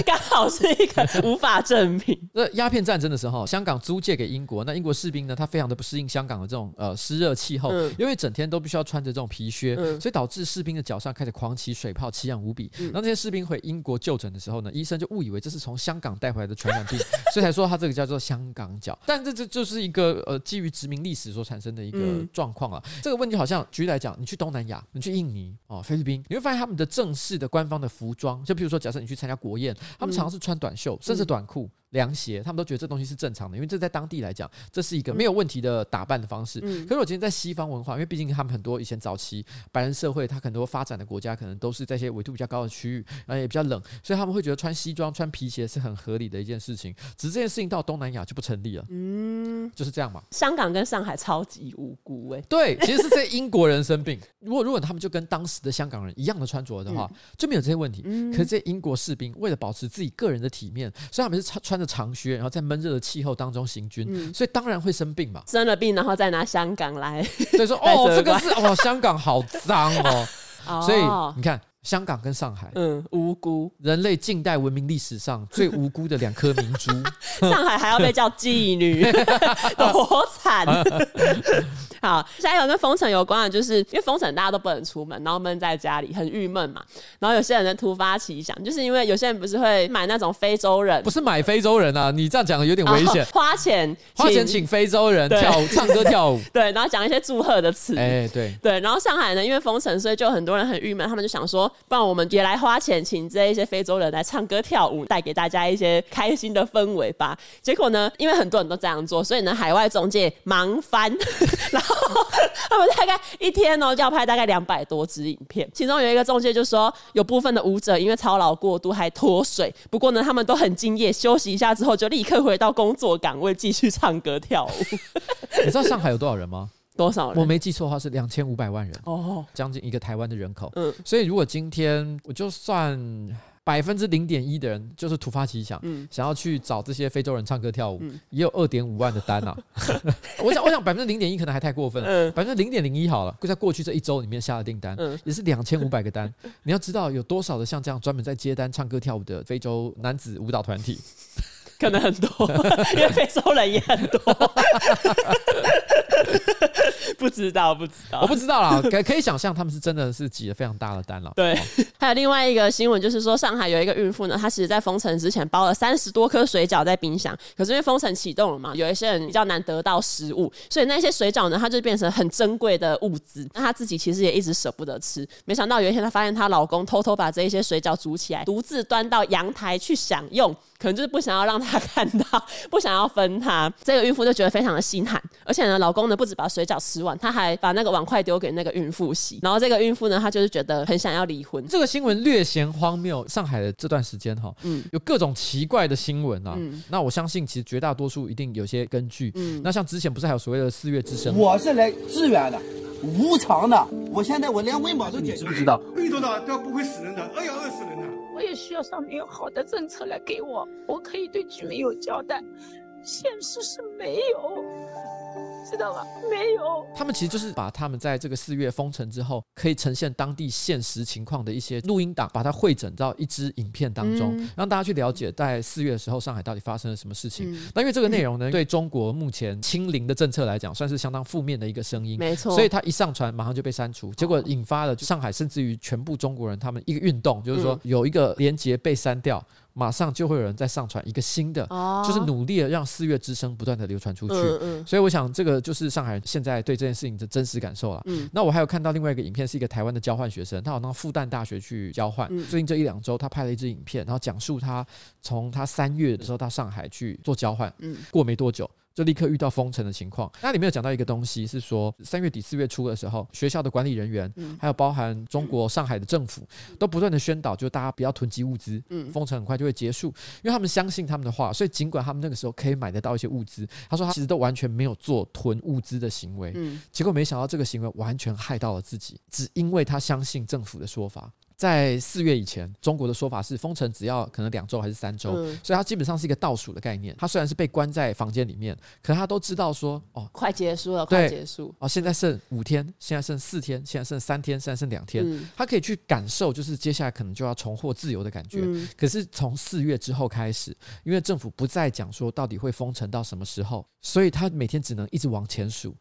刚好是一个无法证明。那鸦片战争的时候，香港租借给英国，那英国士兵呢，他非常的不适应香港的这种呃湿热气候，嗯，因为整天都必须要穿着这种皮靴，嗯，所以导致士兵的脚上开始狂起水泡，奇痒无比。然后这些士兵回英国就诊的时候呢，医生就误以为这是从香港带回来的传染病，所以才说他这个叫做香港脚。但这这就是一个呃基于殖民历史所产生的一个状况啊。这个问题好像举例来讲，你去东南亚，你去印尼哦，菲律宾，你会发现他们的正式的官方的服装，就比如说，假设你去参加国宴，他们常常是穿短袖，甚至短裤。凉鞋，他们都觉得这东西是正常的，因为这在当地来讲，这是一个没有问题的打扮的方式。嗯、可是我今天在西方文化，因为毕竟他们很多以前早期白人社会，他很多发展的国家，可能都是在一些纬度比较高的区域，然后也比较冷，所以他们会觉得穿西装、穿皮鞋是很合理的一件事情。只是这件事情到东南亚就不成立了，嗯，就是这样嘛。香港跟上海超级无辜哎、欸，对，其实是这些英国人生病。如果如果他们就跟当时的香港人一样的穿着的话，嗯、就没有这些问题。嗯、可是这些英国士兵为了保持自己个人的体面，所以他们是穿穿着长靴，然后在闷热的气候当中行军，嗯，所以当然会生病嘛。生了病，然后再拿香港来，所以说 哦，这个是哦，香港好脏哦，哦，所以你看。香港跟上海，嗯，无辜，人类近代文明历史上 最无辜的两颗明珠。上海还要被叫妓女，多惨！好，下一个跟封城有关的，就是因为封城大家都不能出门，然后闷在家里很郁闷嘛。然后有些人的突发奇想，就是因为有些人不是会买那种非洲人，不是买非洲人啊，你这样讲有点危险，哦。花钱花钱请非洲人跳舞，唱歌跳舞，对，然后讲一些祝贺的词，哎，欸，对对。然后上海呢，因为封城，所以就很多人很郁闷，他们就想说。不然我们也来花钱请这一些非洲人来唱歌跳舞，带给大家一些开心的氛围吧。结果呢，因为很多人都这样做，所以呢，海外中介忙翻，然后他们大概一天呢要拍大概两百多支影片。其中有一个中介就说，有部分的舞者因为操劳过度还脱水，不过呢，他们都很敬业，休息一下之后就立刻回到工作岗位继续唱歌跳舞。你知道上海有多少人吗？多少人？我没记错的话是两千五百万人哦，将近一个台湾的人口。嗯，所以如果今天我就算百分之零点一的人就是突发奇想，嗯，想要去找这些非洲人唱歌跳舞，嗯、也有二点五万的单啊。我想，我想百分之零点一可能还太过分了，百分之零点零一好了。就在过去这一周里面下的订单，嗯，也是两千五百个单。你要知道有多少的像这样专门在接单唱歌跳舞的非洲男子舞蹈团体，可能很多，因为非洲人也很多。不知道，不知道，我不知道啦。可可以想象，他们是真的是挤了非常大的单了。对，还有另外一个新闻，就是说上海有一个孕妇呢，她其实在封城之前包了三十多颗水饺在冰箱，可是因为封城启动了嘛，有一些人比较难得到食物，所以那些水饺呢，它就变成很珍贵的物资。那她自己其实也一直舍不得吃，没想到有一天她发现她老公偷偷把这一些水饺煮起来，独自端到阳台去享用。可能就是不想要让他看到，不想要分他。这个孕妇就觉得非常的心寒，而且呢，老公呢不止把水饺吃完，他还把那个碗筷丢给那个孕妇洗。然后这个孕妇呢，她就是觉得很想要离婚。这个新闻略显荒谬。上海的这段时间哈，嗯，有各种奇怪的新闻啊。嗯，那我相信其实绝大多数一定有些根据。嗯，那像之前不是还有所谓的四月之声？我是来支援的，无偿的。我现在我连温饱都解决不知道，遇到的都不会死人的，饿要饿死人的。我也需要上面有好的政策来给我，我可以对居民有交代。现实是没有。知道吗？没有。他们其实就是把他们在这个四月封城之后，可以呈现当地现实情况的一些录音档，把它汇整到一支影片当中，嗯、让大家去了解在四月的时候上海到底发生了什么事情。嗯、那因为这个内容呢，嗯、对中国目前清零的政策来讲，算是相当负面的一个声音。没错。所以他一上传，马上就被删除，结果引发了上海甚至于全部中国人他们一个运动，就是说有一个连接被删掉。马上就会有人再上传一个新的，哦、就是努力的让四月之声不断的流传出去。嗯嗯、所以我想这个就是上海人现在对这件事情的真实感受了。嗯、那我还有看到另外一个影片，是一个台湾的交换学生，他好像复旦大学去交换。嗯、最近这一两周，他拍了一支影片，然后讲述他从他三月的时候到上海去做交换，嗯、过没多久。就立刻遇到封城的情况。那里面有讲到一个东西，是说三月底四月初的时候，学校的管理人员，还有包含中国上海的政府，都不断的宣导，就大家不要囤积物资，封城很快就会结束，因为他们相信他们的话，所以尽管他们那个时候可以买得到一些物资，他说他其实都完全没有做囤物资的行为，结果没想到这个行为完全害到了自己，只因为他相信政府的说法。在四月以前，中国的说法是封城只要可能两周还是三周，嗯、所以它基本上是一个倒数的概念。他虽然是被关在房间里面，可是他都知道说哦，快结束了，快结束哦，现在剩五天，现在剩四天，现在剩三天，现在剩两天，嗯、他可以去感受，就是接下来可能就要重获自由的感觉。嗯、可是从四月之后开始，因为政府不再讲说到底会封城到什么时候，所以他每天只能一直往前数。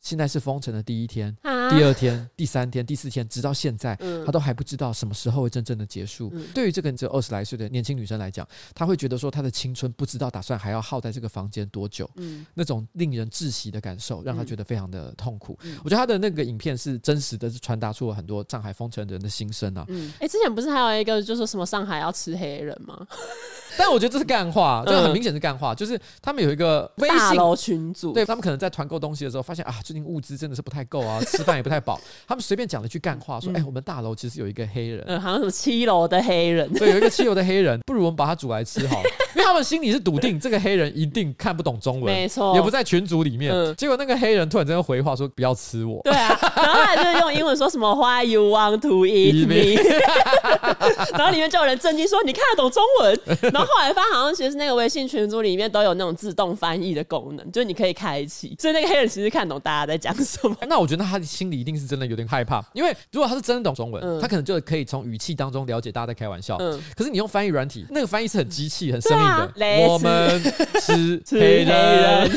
现在是封城的第一天、啊、第二天、第三天、第四天，直到现在，嗯、他都还不知道什么时候会真正的结束。嗯、对于这个只有二十来岁的年轻女生来讲，她会觉得说，她的青春不知道打算还要耗在这个房间多久。嗯、那种令人窒息的感受，让她觉得非常的痛苦。嗯、我觉得她的那个影片是真实的，是传达出了很多上海封城人的心声啊。哎、之前不是还有一个，就是说什么上海要吃黑人吗？但我觉得这是干话，这个很明显是干话，就是他们有一个微信群组，对他们可能在团购东西的时候，发现啊，最近物资真的是不太够啊，吃饭也不太饱，他们随便讲了一句干话，说，哎，我们大楼其实有一个黑人，嗯，好像什么七楼的黑人，对，有一个七楼的黑人，不如我们把他煮来吃好。了，因为他们心里是笃定这个黑人一定看不懂中文，没错，也不在群组里面，结果那个黑人突然之间回话说不要吃我，对啊，然后他就用英文说什么 Why you want to eat me？然后里面就有人震惊说你看得懂中文，然后后来发现好像。其实那个微信群组里面都有那种自动翻译的功能，就是你可以开启，所以那个黑人其实看懂大家在讲什么。那我觉得他的心里一定是真的有点害怕，因为如果他是真的懂中文，嗯、他可能就可以从语气当中了解大家在开玩笑。嗯、可是你用翻译软体，那个翻译是很机器、很生硬的。啊、我们是 黑人，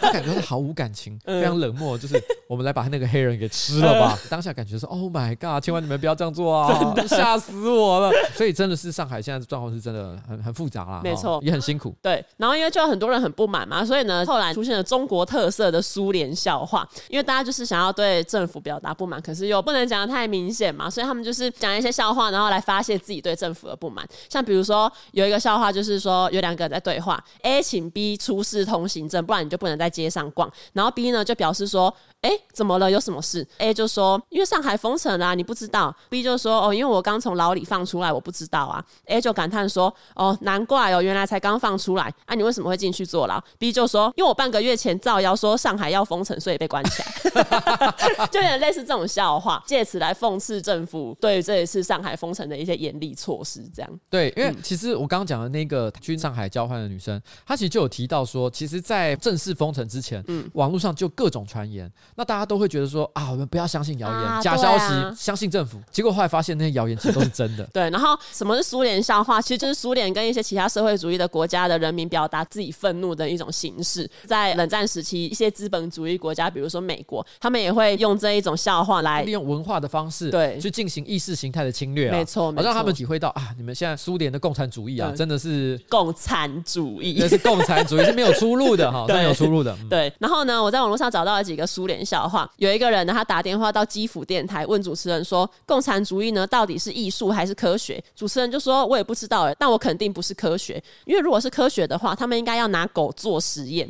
他感觉是毫无感情，非常冷漠，就是我们来把那个黑人给吃了吧。嗯、当下感觉说 Oh my God，千万你们不要这样做啊！真的吓死我了。所以真的是上海现在的状况是真的很很复杂啦。没错。也很辛苦，对。然后因为就有很多人很不满嘛，所以呢，后来出现了中国特色的苏联笑话。因为大家就是想要对政府表达不满，可是又不能讲的太明显嘛，所以他们就是讲一些笑话，然后来发泄自己对政府的不满。像比如说有一个笑话，就是说有两个人在对话，A 请 B 出示通行证，不然你就不能在街上逛。然后 B 呢就表示说。哎，怎么了？有什么事？A 就说，因为上海封城啦啊，你不知道。B 就说，哦，因为我刚从牢里放出来，我不知道啊。A 就感叹说，哦，难怪哦，原来才刚放出来啊，你为什么会进去坐牢？B 就说，因为我半个月前造谣说上海要封城，所以被关起来。就有点类似这种笑话，借此来讽刺政府对于这一次上海封城的一些严厉措施。这样对，因为其实我刚刚讲的那个去上海交换的女生，她其实就有提到说，其实，在正式封城之前，嗯，网络上就各种传言，那大家都会觉得说啊，我们不要相信谣言、啊、假消息，啊、相信政府。结果后来发现那些谣言其实都是真的。对，然后什么是苏联笑话？其实就是苏联跟一些其他社会主义的国家的人民表达自己愤怒的一种形式。在冷战时期，一些资本主义国家，比如说美国，他们也会用这一种笑话来利用文化的方式，对，去进行意识形态的侵略、啊。没错，没错，让他们体会到啊，你们现在苏联的共产主义啊，真的是共产主义，那是共产主义是没有出路的哈，没有出路的。嗯、对，然后呢，我在网络上找到了几个苏联笑话。有一个人呢，他打电话到基辅电台问主持人说：“共产主义呢，到底是艺术还是科学？”主持人就说：“我也不知道，但我肯定不是科学，因为如果是科学的话，他们应该要拿狗做实验。”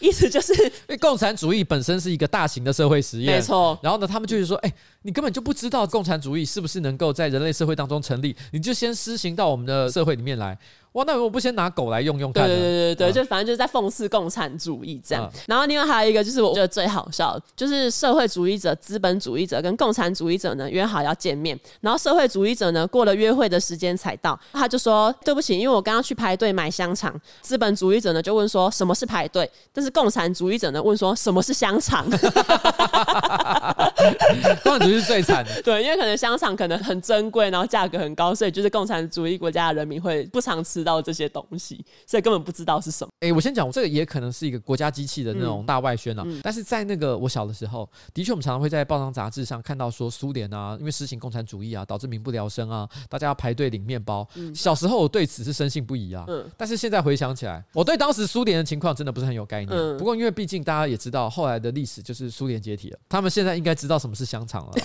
意思就是，因为共产主义本身是一个大型的社会实验，没错。然后呢，他们就是说：“哎、欸，你根本就不知道共产主义是不是能够在人类社会当中成立，你就先施行到我们的社会里面来。”哇，那我不先拿狗来用用看？对对对对，就反正就是在讽刺共产主义这样。嗯、然后另外还有一个就是我觉得最好笑的，就是社会主义者、资本主义者跟共产主义者呢约好要见面，然后社会主义者呢过了约会的时间才到，他就说对不起，因为我刚刚去排队买香肠。资本主义者呢就问说什么是排队，但是共产主义者呢问说什么是香肠。共产主义是最惨的，对，因为可能香肠可能很珍贵，然后价格很高，所以就是共产主义国家的人民会不常吃。到这些东西，所以根本不知道是什么。哎、欸，我先讲，这个也可能是一个国家机器的那种大外宣啊。嗯嗯、但是在那个我小的时候，的确我们常常会在报章杂志上看到说，苏联啊，因为实行共产主义啊，导致民不聊生啊，大家要排队领面包。嗯、小时候我对此是深信不疑啊。嗯、但是现在回想起来，我对当时苏联的情况真的不是很有概念。嗯、不过因为毕竟大家也知道，后来的历史就是苏联解体了，他们现在应该知道什么是香肠了。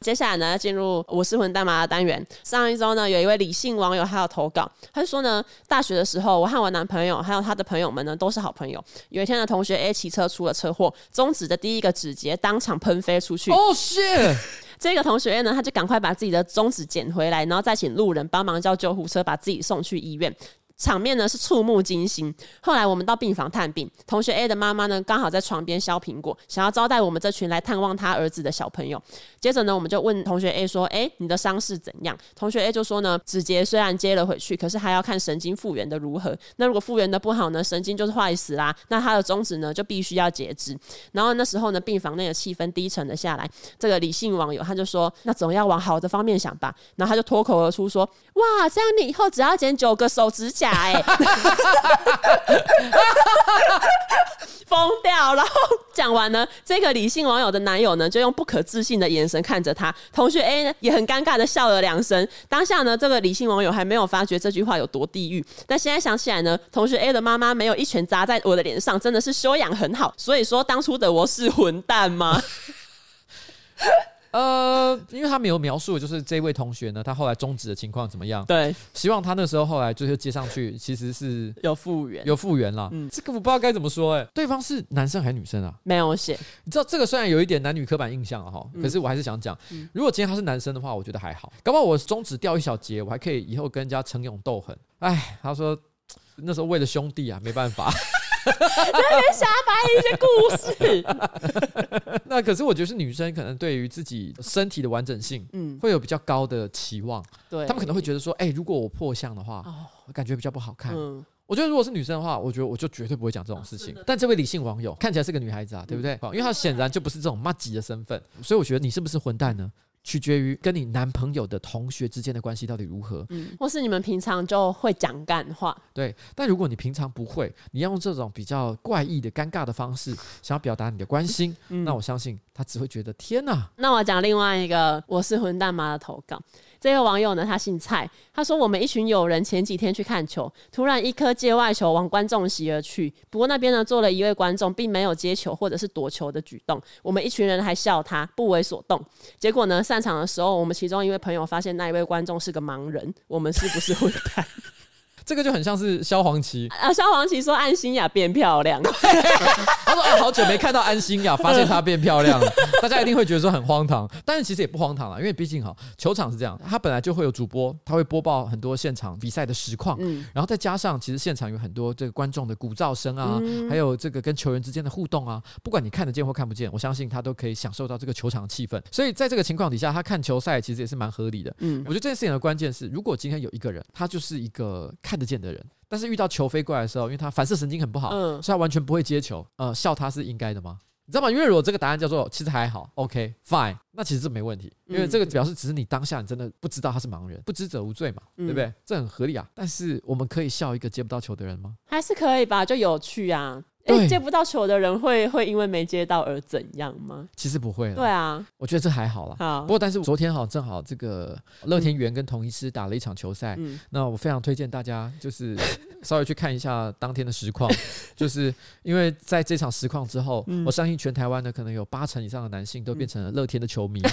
接下来呢，进入我是混蛋妈的单元。上一周呢，有一位理性网友他有投稿，他就说呢，大学的时候，我和我男朋友还有他的朋友们呢，都是好朋友。有一天呢，同学 A 骑车出了车祸，中指的第一个指节当场喷飞出去。哦，shit！这个同学呢，他就赶快把自己的中指捡回来，然后再请路人帮忙叫救护车，把自己送去医院。场面呢是触目惊心。后来我们到病房探病，同学 A 的妈妈呢刚好在床边削苹果，想要招待我们这群来探望他儿子的小朋友。接着呢，我们就问同学 A 说：“哎，你的伤势怎样？”同学 A 就说呢：“指节虽然接了回去，可是还要看神经复原的如何。那如果复原的不好呢，神经就是坏死啦。那他的中指呢就必须要截肢。”然后那时候呢，病房内的气氛低沉了下来。这个理性网友他就说：“那总要往好的方面想吧。”然后他就脱口而出说：“哇，这样你以后只要剪九个手指甲哎！”疯掉！然后讲完呢，这个理性网友的男友呢，就用不可置信的眼神看着他。同学 A 呢，也很尴尬的笑了两声。当下呢，这个理性网友还没有发觉这句话有多地狱。但现在想起来呢，同学 A 的妈妈没有一拳砸在我的脸上，真的是修养很好。所以说，当初的我是混蛋吗？呃，因为他没有描述，就是这位同学呢，他后来终止的情况怎么样？对，希望他那时候后来就是接上去，其实是有复原，有复原了。嗯，这个我不知道该怎么说哎、欸。对方是男生还是女生啊？没有写。你知道这个虽然有一点男女刻板印象啊哈，可是我还是想讲，嗯、如果今天他是男生的话，我觉得还好。搞不好我终止掉一小节，我还可以以后跟人家逞勇斗狠。哎，他说那时候为了兄弟啊，没办法。在那边瞎掰一些故事。那可是我觉得是女生可能对于自己身体的完整性，嗯，会有比较高的期望。对，他们可能会觉得说，哎、欸，如果我破相的话，哦，感觉比较不好看。嗯，我觉得如果是女生的话，我觉得我就绝对不会讲这种事情。啊、但这位理性网友看起来是个女孩子啊，对不对？嗯、因为她显然就不是这种麻吉的身份，所以我觉得你是不是混蛋呢？取决于跟你男朋友的同学之间的关系到底如何，嗯，或是你们平常就会讲干话，对。但如果你平常不会，你要用这种比较怪异的、尴尬的方式，想要表达你的关心，嗯、那我相信他只会觉得天哪。那我讲另外一个，我是混蛋妈的投稿。这位网友呢，他姓蔡。他说：“我们一群友人前几天去看球，突然一颗界外球往观众席而去。不过那边呢，坐了一位观众，并没有接球或者是夺球的举动。我们一群人还笑他不为所动。结果呢，散场的时候，我们其中一位朋友发现那一位观众是个盲人。我们是不是混蛋？”这个就很像是萧煌奇。啊，萧煌奇说安心雅变漂亮，他说啊，好久没看到安心雅，发现她变漂亮。了，大家一定会觉得说很荒唐，但是其实也不荒唐了，因为毕竟哈，球场是这样，他本来就会有主播，他会播报很多现场比赛的实况，嗯，然后再加上其实现场有很多这个观众的鼓噪声啊，还有这个跟球员之间的互动啊，不管你看得见或看不见，我相信他都可以享受到这个球场的气氛，所以在这个情况底下，他看球赛其实也是蛮合理的，嗯，我觉得这件事情的关键是，如果今天有一个人，他就是一个看得见的人。但是遇到球飞过来的时候，因为他反射神经很不好，嗯，所以他完全不会接球。呃，笑他是应该的吗？你知道吗？因为如果这个答案叫做其实还好，OK fine，那其实这没问题，因为这个表示只是你当下你真的不知道他是盲人，不知者无罪嘛，对不对？这很合理啊。但是我们可以笑一个接不到球的人吗？还是可以吧，就有趣啊。接不到球的人会会因为没接到而怎样吗？其实不会。对啊，我觉得这还好啦。好，不过但是昨天好正好这个乐天元跟同一师打了一场球赛，嗯、那我非常推荐大家就是 稍微去看一下当天的实况，就是因为在这场实况之后，嗯、我相信全台湾的可能有八成以上的男性都变成了乐天的球迷。嗯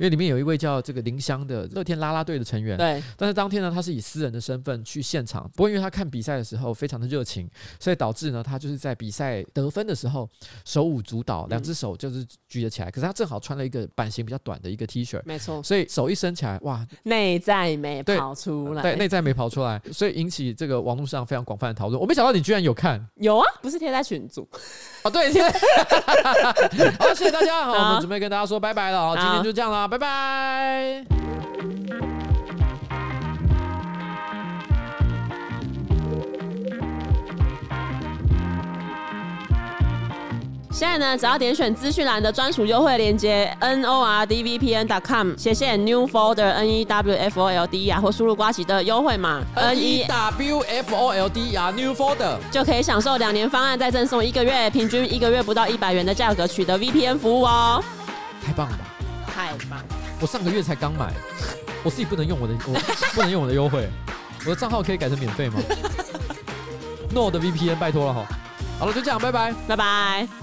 因为里面有一位叫这个林香的乐天啦啦队的成员，对。但是当天呢，他是以私人的身份去现场，不过因为他看比赛的时候非常的热情，所以导致呢，他就是在比赛得分的时候手舞足蹈，两只手就是举了起来。可是他正好穿了一个版型比较短的一个 T 恤，没错。所以手一伸起来，哇，内在没跑出来，对，内在没跑出来，所以引起这个网络上非常广泛的讨论。我没想到你居然有看，有啊，不是贴在群组。哦，对，贴。好，谢谢大家，好，我们准备跟大家说拜拜了，好，今天就这样了。拜拜。现在呢，只要点选资讯栏的专属优惠链接 n o r d v p n dot com 斜线 new folder n e w f o l d 啊，或输入瓜吉的优惠码 n e w f o l d 啊，new folder 就可以享受两年方案，再赠送一个月，平均一个月不到一百元的价格取得 VPN 服务哦。太棒了吧！太棒！我上个月才刚买，我自己不能用我的，我不能用我的优惠，我的账号可以改成免费吗？Nord VPN，拜托了哈。好了，就这样，拜拜，拜拜。